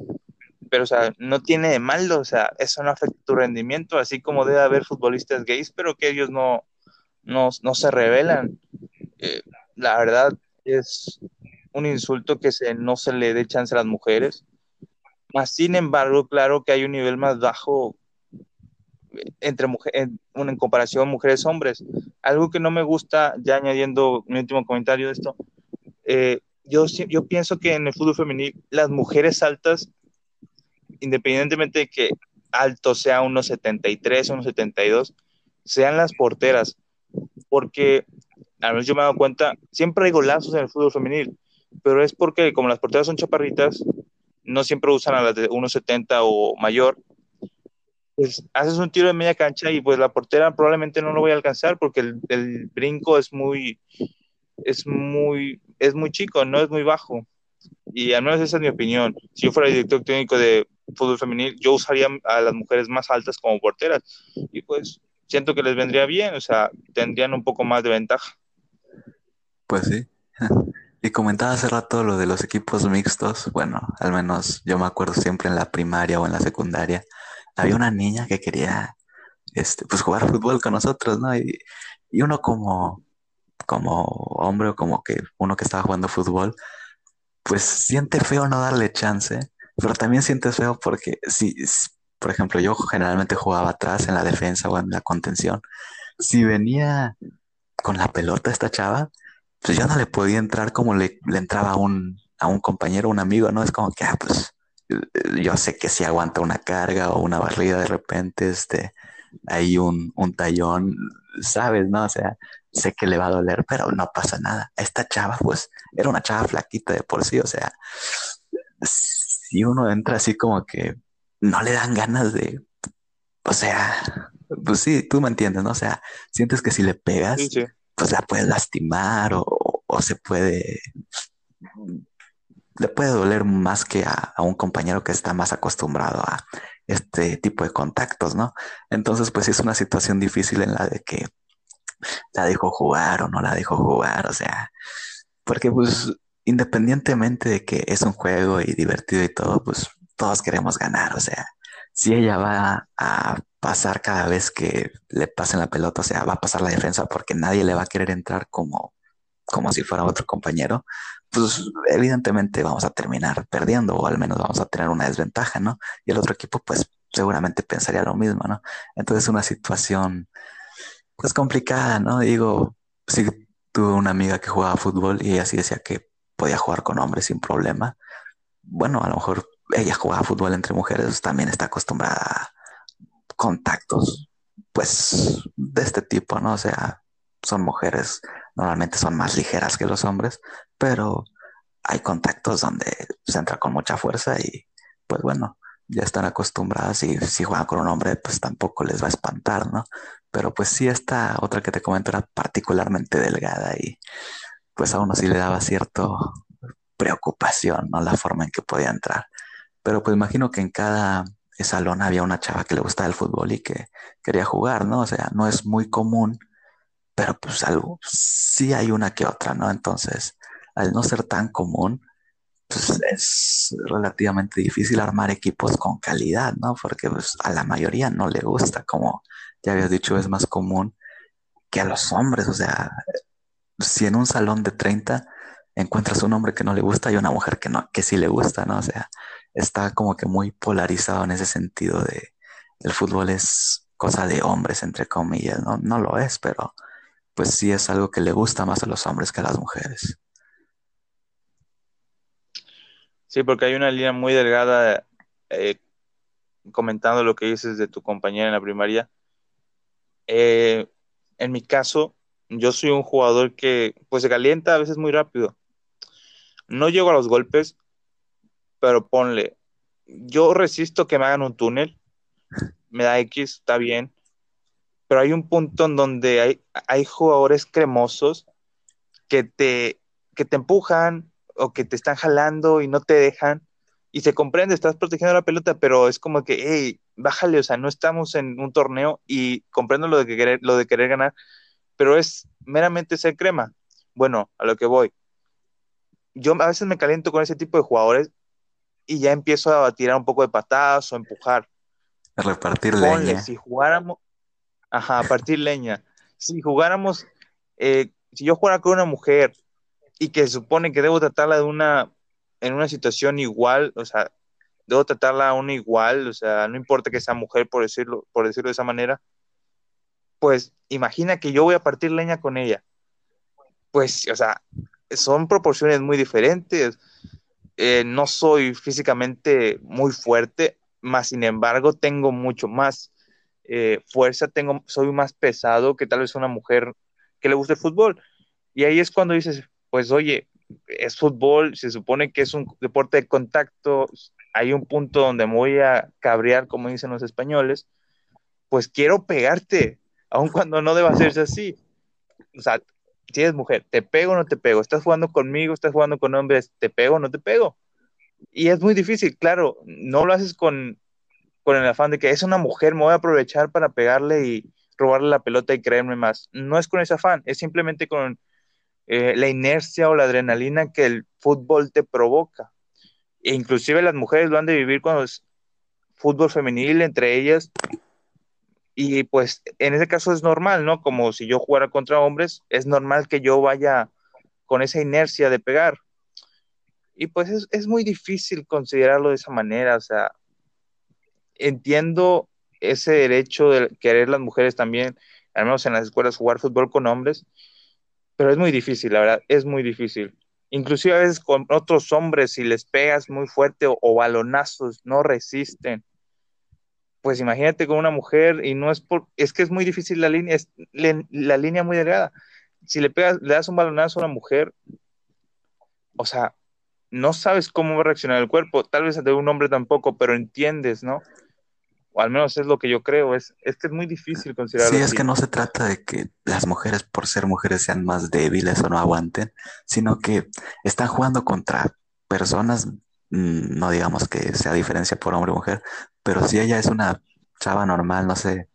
[SPEAKER 1] pero, o sea, no tiene de malo, o sea, eso no afecta tu rendimiento, así como debe haber futbolistas gays, pero que ellos no, no, no se revelan. Eh, la verdad es un insulto que se, no se le dé chance a las mujeres. Más sin embargo, claro que hay un nivel más bajo entre mujeres, en, en comparación mujeres-hombres. Algo que no me gusta, ya añadiendo mi último comentario de esto, eh, yo, yo pienso que en el fútbol femenil las mujeres altas, independientemente de que alto sea unos 73, unos 72, sean las porteras, porque a menos yo me he dado cuenta, siempre hay golazos en el fútbol femenil, pero es porque como las porteras son chaparritas, no siempre usan a las de 1.70 o mayor, pues haces un tiro de media cancha y pues la portera probablemente no lo voy a alcanzar porque el, brinco es muy, es muy, es muy chico, no es muy bajo. Y al menos esa es mi opinión. Si yo fuera director técnico de fútbol femenil, yo usaría a las mujeres más altas como porteras. Y pues siento que les vendría bien, o sea, tendrían un poco más de ventaja.
[SPEAKER 2] Pues sí. Y comentaba hace rato lo de los equipos mixtos. Bueno, al menos yo me acuerdo siempre en la primaria o en la secundaria. Había una niña que quería este, pues jugar fútbol con nosotros, ¿no? Y, y uno como, como hombre o como que uno que estaba jugando fútbol, pues siente feo no darle chance, pero también siente feo porque si, por ejemplo, yo generalmente jugaba atrás en la defensa o en la contención, si venía con la pelota esta chava, pues yo no le podía entrar como le, entraba a un, a un compañero, un amigo, ¿no? Es como que, ah, pues yo sé que si aguanta una carga o una barrida de repente, este, hay un, un tallón, sabes, ¿no? O sea, sé que le va a doler, pero no pasa nada. Esta chava, pues, era una chava flaquita de por sí, o sea, si uno entra así como que no le dan ganas de, o sea, pues sí, tú me entiendes, ¿no? O sea, sientes que si le pegas, pues la puedes lastimar o, o, se puede, le puede doler más que a, a, un compañero que está más acostumbrado a este tipo de contactos, ¿no? Entonces, pues sí es una situación difícil en la de que la dejó jugar o no la dejó jugar, o sea, porque pues independientemente de que es un juego y divertido y todo, pues todos queremos ganar, o sea, si ella va a pasar cada vez que le pasen la pelota, o sea, va a pasar la defensa porque nadie le va a querer entrar como, como si fuera otro compañero, pues evidentemente vamos a terminar perdiendo o al menos vamos a tener una desventaja, ¿no? Y el otro equipo pues seguramente pensaría lo mismo, ¿no? Entonces una situación pues complicada, ¿no? Digo, sí tuve una amiga que jugaba fútbol y ella sí decía que podía jugar con hombres sin problema. Bueno, a lo mejor ella jugaba fútbol entre mujeres, también está acostumbrada a contactos, pues, de este tipo, ¿no? O sea, son mujeres, normalmente son más ligeras que los hombres, pero hay contactos donde se entra con mucha fuerza y, pues bueno, ya están acostumbradas y si juegan con un hombre, pues tampoco les va a espantar, ¿no? Pero pues sí, esta otra que te comento era particularmente delgada y pues a uno sí le daba cierto preocupación, ¿no? La forma en que podía entrar. Pero pues imagino que en cada salón había una chava que le gustaba el fútbol y que quería jugar, ¿no? O sea, no es muy común, pero pues algo, sí hay una que otra, ¿no? Entonces, al no ser tan común, pues es relativamente difícil armar equipos con calidad, ¿no? Porque pues, a la mayoría no le gusta, como ya habías dicho, es más común que a los hombres, o sea, si en un salón de 30 encuentras un hombre que no le gusta y una mujer que no, que sí le gusta, ¿no? O sea, está como que muy polarizado en ese sentido de el fútbol es cosa de hombres, entre comillas, ¿no? No lo es, pero pues sí es algo que le gusta más a los hombres que a las mujeres.
[SPEAKER 1] Sí, porque hay una línea muy delgada eh, comentando lo que dices de tu compañera en la primaria. Eh, en mi caso, yo soy un jugador que pues se calienta a veces muy rápido. No llego a los golpes, pero ponle, yo resisto que me hagan un túnel, me da X, está bien, pero hay un punto en donde hay, hay jugadores cremosos que te, que te empujan, o que te están jalando y no te dejan. Y se comprende, estás protegiendo la pelota, pero es como que, hey, bájale, o sea, no estamos en un torneo y comprendo lo de, querer, lo de querer ganar, pero es meramente ser crema. Bueno, a lo que voy. Yo a veces me caliento con ese tipo de jugadores y ya empiezo a tirar un poco de patadas o empujar.
[SPEAKER 2] A repartir leña.
[SPEAKER 1] Si jugáramos, ajá, a partir leña. Si jugáramos, eh, si yo jugara con una mujer y que se supone que debo tratarla de una, en una situación igual, o sea, debo tratarla a una igual, o sea, no importa que sea mujer, por decirlo, por decirlo de esa manera, pues imagina que yo voy a partir leña con ella. Pues, o sea, son proporciones muy diferentes. Eh, no soy físicamente muy fuerte, más sin embargo tengo mucho más eh, fuerza, tengo, soy más pesado que tal vez una mujer que le guste el fútbol. Y ahí es cuando dices, pues oye, es fútbol, se supone que es un deporte de contacto, hay un punto donde me voy a cabrear, como dicen los españoles, pues quiero pegarte, aun cuando no deba hacerse así. O sea, si eres mujer, ¿te pego o no te pego? ¿Estás jugando conmigo? ¿Estás jugando con hombres? ¿Te pego o no te pego? Y es muy difícil, claro, no lo haces con, con el afán de que es una mujer, me voy a aprovechar para pegarle y robarle la pelota y creerme más. No es con ese afán, es simplemente con eh, la inercia o la adrenalina que el fútbol te provoca. E inclusive las mujeres lo han de vivir cuando es fútbol femenil entre ellas. Y pues en ese caso es normal, ¿no? Como si yo jugara contra hombres, es normal que yo vaya con esa inercia de pegar. Y pues es, es muy difícil considerarlo de esa manera, o sea, entiendo ese derecho de querer las mujeres también, al menos en las escuelas, jugar fútbol con hombres, pero es muy difícil, la verdad, es muy difícil. Inclusive a veces con otros hombres, si les pegas muy fuerte o, balonazos, no resisten. Pues imagínate con una mujer y no es por, es que es muy difícil la línea, es la línea muy delgada. Si le pegas, le das un balonazo a una mujer, o sea, no sabes cómo va a reaccionar el cuerpo, tal vez de un hombre tampoco, pero entiendes, ¿no? o al menos es lo que yo creo, es, es que es muy difícil considerar.
[SPEAKER 2] Sí, es que no se trata de que las mujeres por ser mujeres sean más débiles o no aguanten, sino que están jugando contra personas, no digamos que sea diferencia por hombre o mujer, pero si ella es una chava normal, no sé,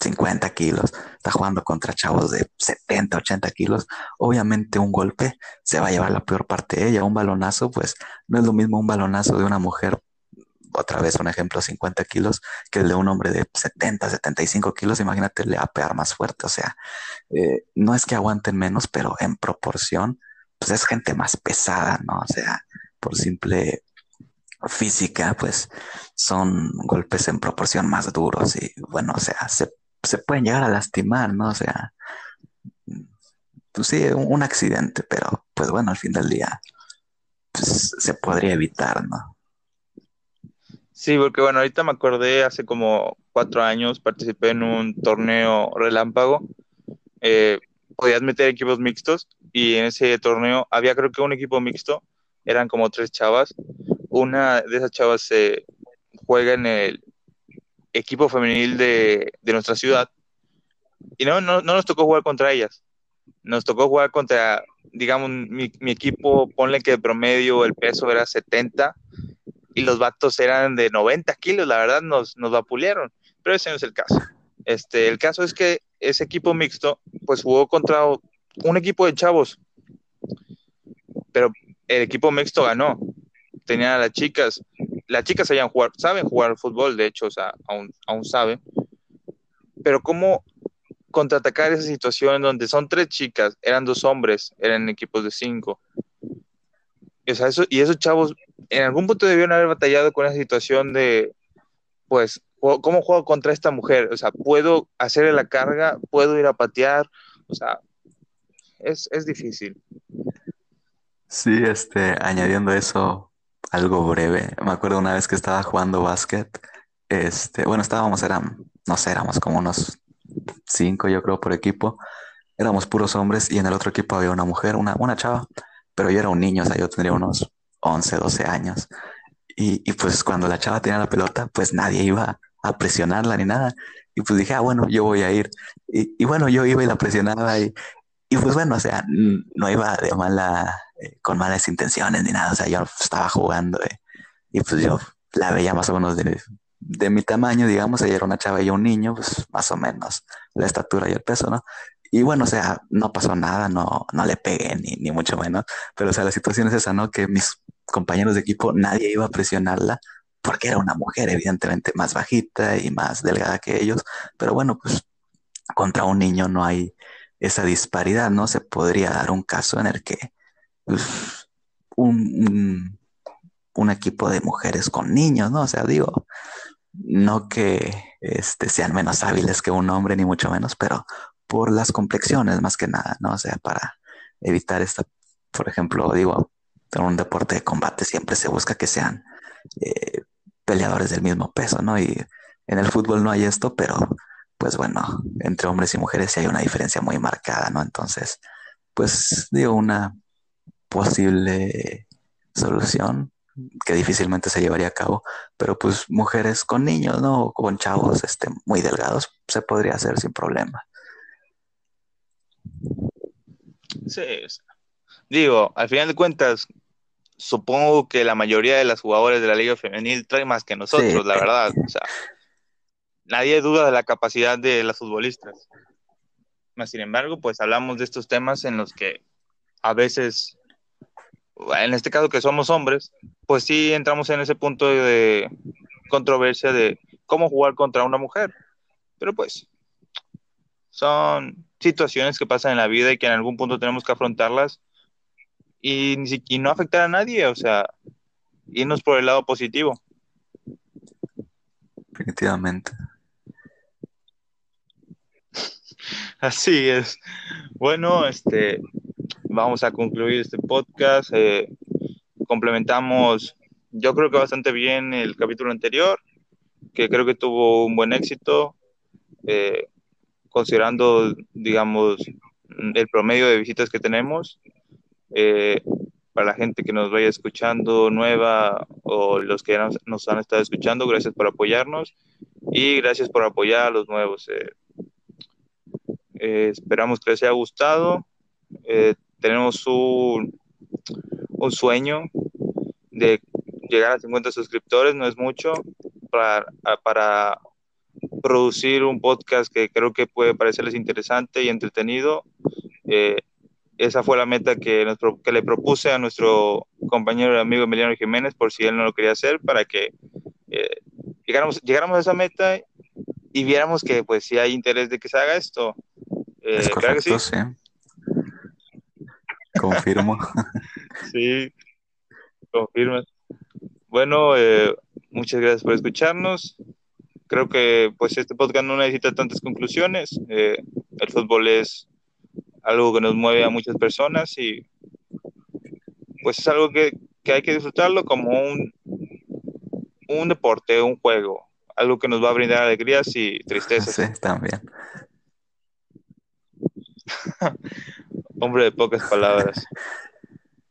[SPEAKER 2] 50 kilos, está jugando contra chavos de 70, 80 kilos, obviamente un golpe se va a llevar la peor parte de ella, un balonazo, pues no es lo mismo un balonazo de una mujer otra vez un ejemplo, 50 kilos, que el de un hombre de 70, 75 kilos, imagínate, le va a pegar más fuerte. O sea, eh, no es que aguanten menos, pero en proporción, pues es gente más pesada, ¿no? O sea, por simple física, pues son golpes en proporción más duros y bueno, o sea, se, pueden llegar a lastimar, ¿no? O sea, pues sí, un, accidente, pero pues bueno, al fin del día, pues se podría evitar, ¿no?
[SPEAKER 1] Sí, porque bueno, ahorita me acordé, hace como cuatro años participé en un torneo relámpago. Eh, podías meter equipos mixtos y en ese torneo había creo que un equipo mixto, eran como tres chavas. Una de esas chavas juega en el equipo femenil de, nuestra ciudad y no, no, no nos tocó jugar contra ellas. Nos tocó jugar contra, digamos, mi, mi equipo, ponle que de promedio el peso era 70 y los vatos eran de 90 kilos, la verdad nos, nos vapulearon, pero ese no es el caso. Este, el caso es que ese equipo mixto, pues jugó contra un equipo de chavos, pero el equipo mixto ganó. Tenían a las chicas, las chicas sabían jugar, saben jugar fútbol, de hecho, o sea, aún, aún saben, pero cómo contraatacar esa situación donde son tres chicas, eran dos hombres, eran equipos de cinco. O sea, eso, y esos chavos en algún punto debieron haber batallado con esa situación de, pues, ¿cómo juego contra esta mujer? O sea, ¿puedo hacerle la carga? ¿Puedo ir a patear? O sea, es, difícil.
[SPEAKER 2] Sí, este, añadiendo eso, algo breve. Me acuerdo una vez que estaba jugando básquet, este, bueno, estábamos, eran, no sé, éramos como unos cinco, yo creo, por equipo. Éramos puros hombres y en el otro equipo había una mujer, una, una chava, pero yo era un niño, o sea, yo tendría unos 11, 12 años. Y, y, pues cuando la chava tenía la pelota, pues nadie iba a presionarla ni nada. Y pues dije, ah, bueno, yo voy a ir. Y, y bueno, yo iba y la presionaba y, y pues bueno, o sea, no iba de mala, eh, con malas intenciones ni nada. O sea, yo estaba jugando eh, y pues yo la veía más o menos de, mi tamaño, digamos, ella era una chava y un niño, pues más o menos la estatura y el peso, ¿no? Y bueno, o sea, no pasó nada, no, no le pegué ni, ni mucho menos, pero o sea, la situación es esa, ¿no? Que mis compañeros de equipo, nadie iba a presionarla porque era una mujer evidentemente más bajita y más delgada que ellos, pero bueno, pues contra un niño no hay esa disparidad, ¿no? Se podría dar un caso en el que pues, un, un, equipo de mujeres con niños, ¿no? O sea, digo, no que este, sean menos hábiles que un hombre, ni mucho menos, pero por las complexiones más que nada, ¿no? O sea, para evitar esta, por ejemplo, digo, en un deporte de combate siempre se busca que sean eh, peleadores del mismo peso, ¿no? Y en el fútbol no hay esto, pero pues bueno, entre hombres y mujeres sí hay una diferencia muy marcada, ¿no? Entonces, pues digo, una posible solución que difícilmente se llevaría a cabo, pero pues mujeres con niños, ¿no? Con chavos este, muy delgados, se podría hacer sin problema.
[SPEAKER 1] Sí, digo, al final de cuentas, supongo que la mayoría de las jugadores de la Liga Femenil traen más que nosotros, la verdad. O sea, nadie duda de la capacidad de las futbolistas. Sin embargo, pues hablamos de estos temas en los que a veces, en este caso que somos hombres, pues sí entramos en ese punto de controversia de cómo jugar contra una mujer. Pero pues son situaciones que pasan en la vida y que en algún punto tenemos que afrontarlas y, y no afectar a nadie, o sea, irnos por el lado positivo.
[SPEAKER 2] Definitivamente.
[SPEAKER 1] Así es. Bueno, este, vamos a concluir este podcast. Eh, complementamos, yo creo que bastante bien el capítulo anterior, que creo que tuvo un buen éxito, eh, considerando, digamos, el promedio de visitas que tenemos. Eh, para la gente que nos vaya escuchando nueva o los que nos, han estado escuchando, gracias por apoyarnos y gracias por apoyar a los nuevos. esperamos que les haya gustado. Tenemos un, un sueño de llegar a 50 suscriptores, no es mucho, para, para producir un podcast que creo que puede parecerles interesante y entretenido. Eh, esa fue la meta que, que le propuse a nuestro compañero y amigo Emiliano Jiménez, por si él no lo quería hacer, para que eh, llegáramos, llegáramos a esa meta y viéramos que pues si hay interés de que se haga esto.
[SPEAKER 2] Eh, es correcto, sí? Confirmo.
[SPEAKER 1] sí, confirma. Bueno, eh, muchas gracias por escucharnos. Creo que pues este podcast no necesita tantas conclusiones. Eh, el fútbol es algo que nos mueve a muchas personas y pues es algo que, que hay que disfrutarlo como un, un deporte, un juego, algo que nos va a brindar alegrías y tristezas.
[SPEAKER 2] Sí, también.
[SPEAKER 1] Hombre de pocas palabras.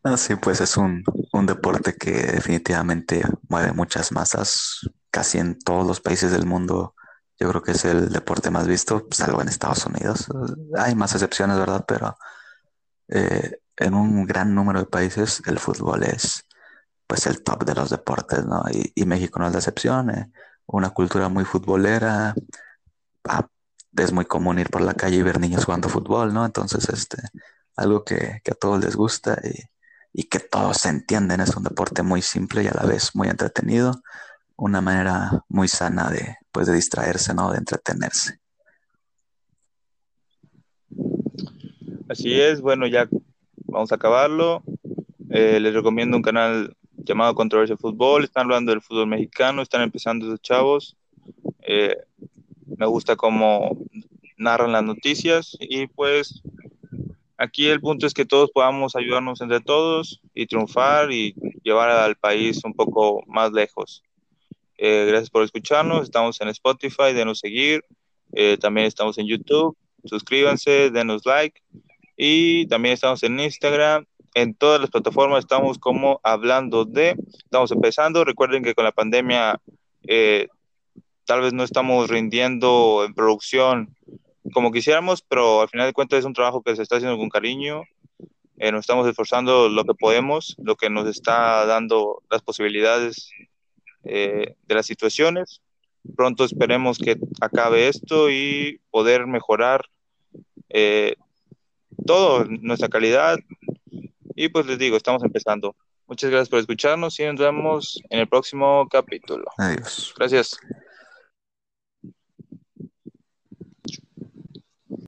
[SPEAKER 2] sí, pues es un, deporte que definitivamente mueve muchas masas, casi en todos los países del mundo. Yo creo que es el deporte más visto, salvo en Estados Unidos. Hay más excepciones, ¿verdad? Pero eh, en un gran número de países el fútbol es pues el top de los deportes, ¿no? Y, México no es la excepción. Eh. Una cultura muy futbolera. Ah, es muy común ir por la calle y ver niños jugando fútbol, ¿no? Entonces, este, algo que, a todos les gusta y, que todos entienden. Es un deporte muy simple y a la vez muy entretenido. Una manera muy sana de, pues, de distraerse, ¿no? De entretenerse.
[SPEAKER 1] Así es, bueno, ya vamos a acabarlo. Eh, les recomiendo un canal llamado Controversia Fútbol. Están hablando del fútbol mexicano, están empezando esos chavos. Eh, me gusta cómo narran las noticias y pues Aquí el punto es que todos podamos ayudarnos entre todos y triunfar y llevar al país un poco más lejos. Eh, gracias por escucharnos. Estamos en Spotify, denos seguir. Eh, también estamos en YouTube. Suscríbanse, denos like. Y también estamos en Instagram. En todas las plataformas estamos como hablando de. Estamos empezando. Recuerden que con la pandemia eh, tal vez no estamos rindiendo en producción como quisiéramos, pero al final de cuentas es un trabajo que se está haciendo con cariño. Eh, nos estamos esforzando lo que podemos, lo que nos está dando las posibilidades eh, de las situaciones. Pronto esperemos que acabe esto y poder mejorar eh, todo, nuestra calidad. Y pues les digo, estamos empezando. Muchas gracias por escucharnos y nos vemos en el próximo capítulo.
[SPEAKER 2] Adiós.
[SPEAKER 1] Gracias.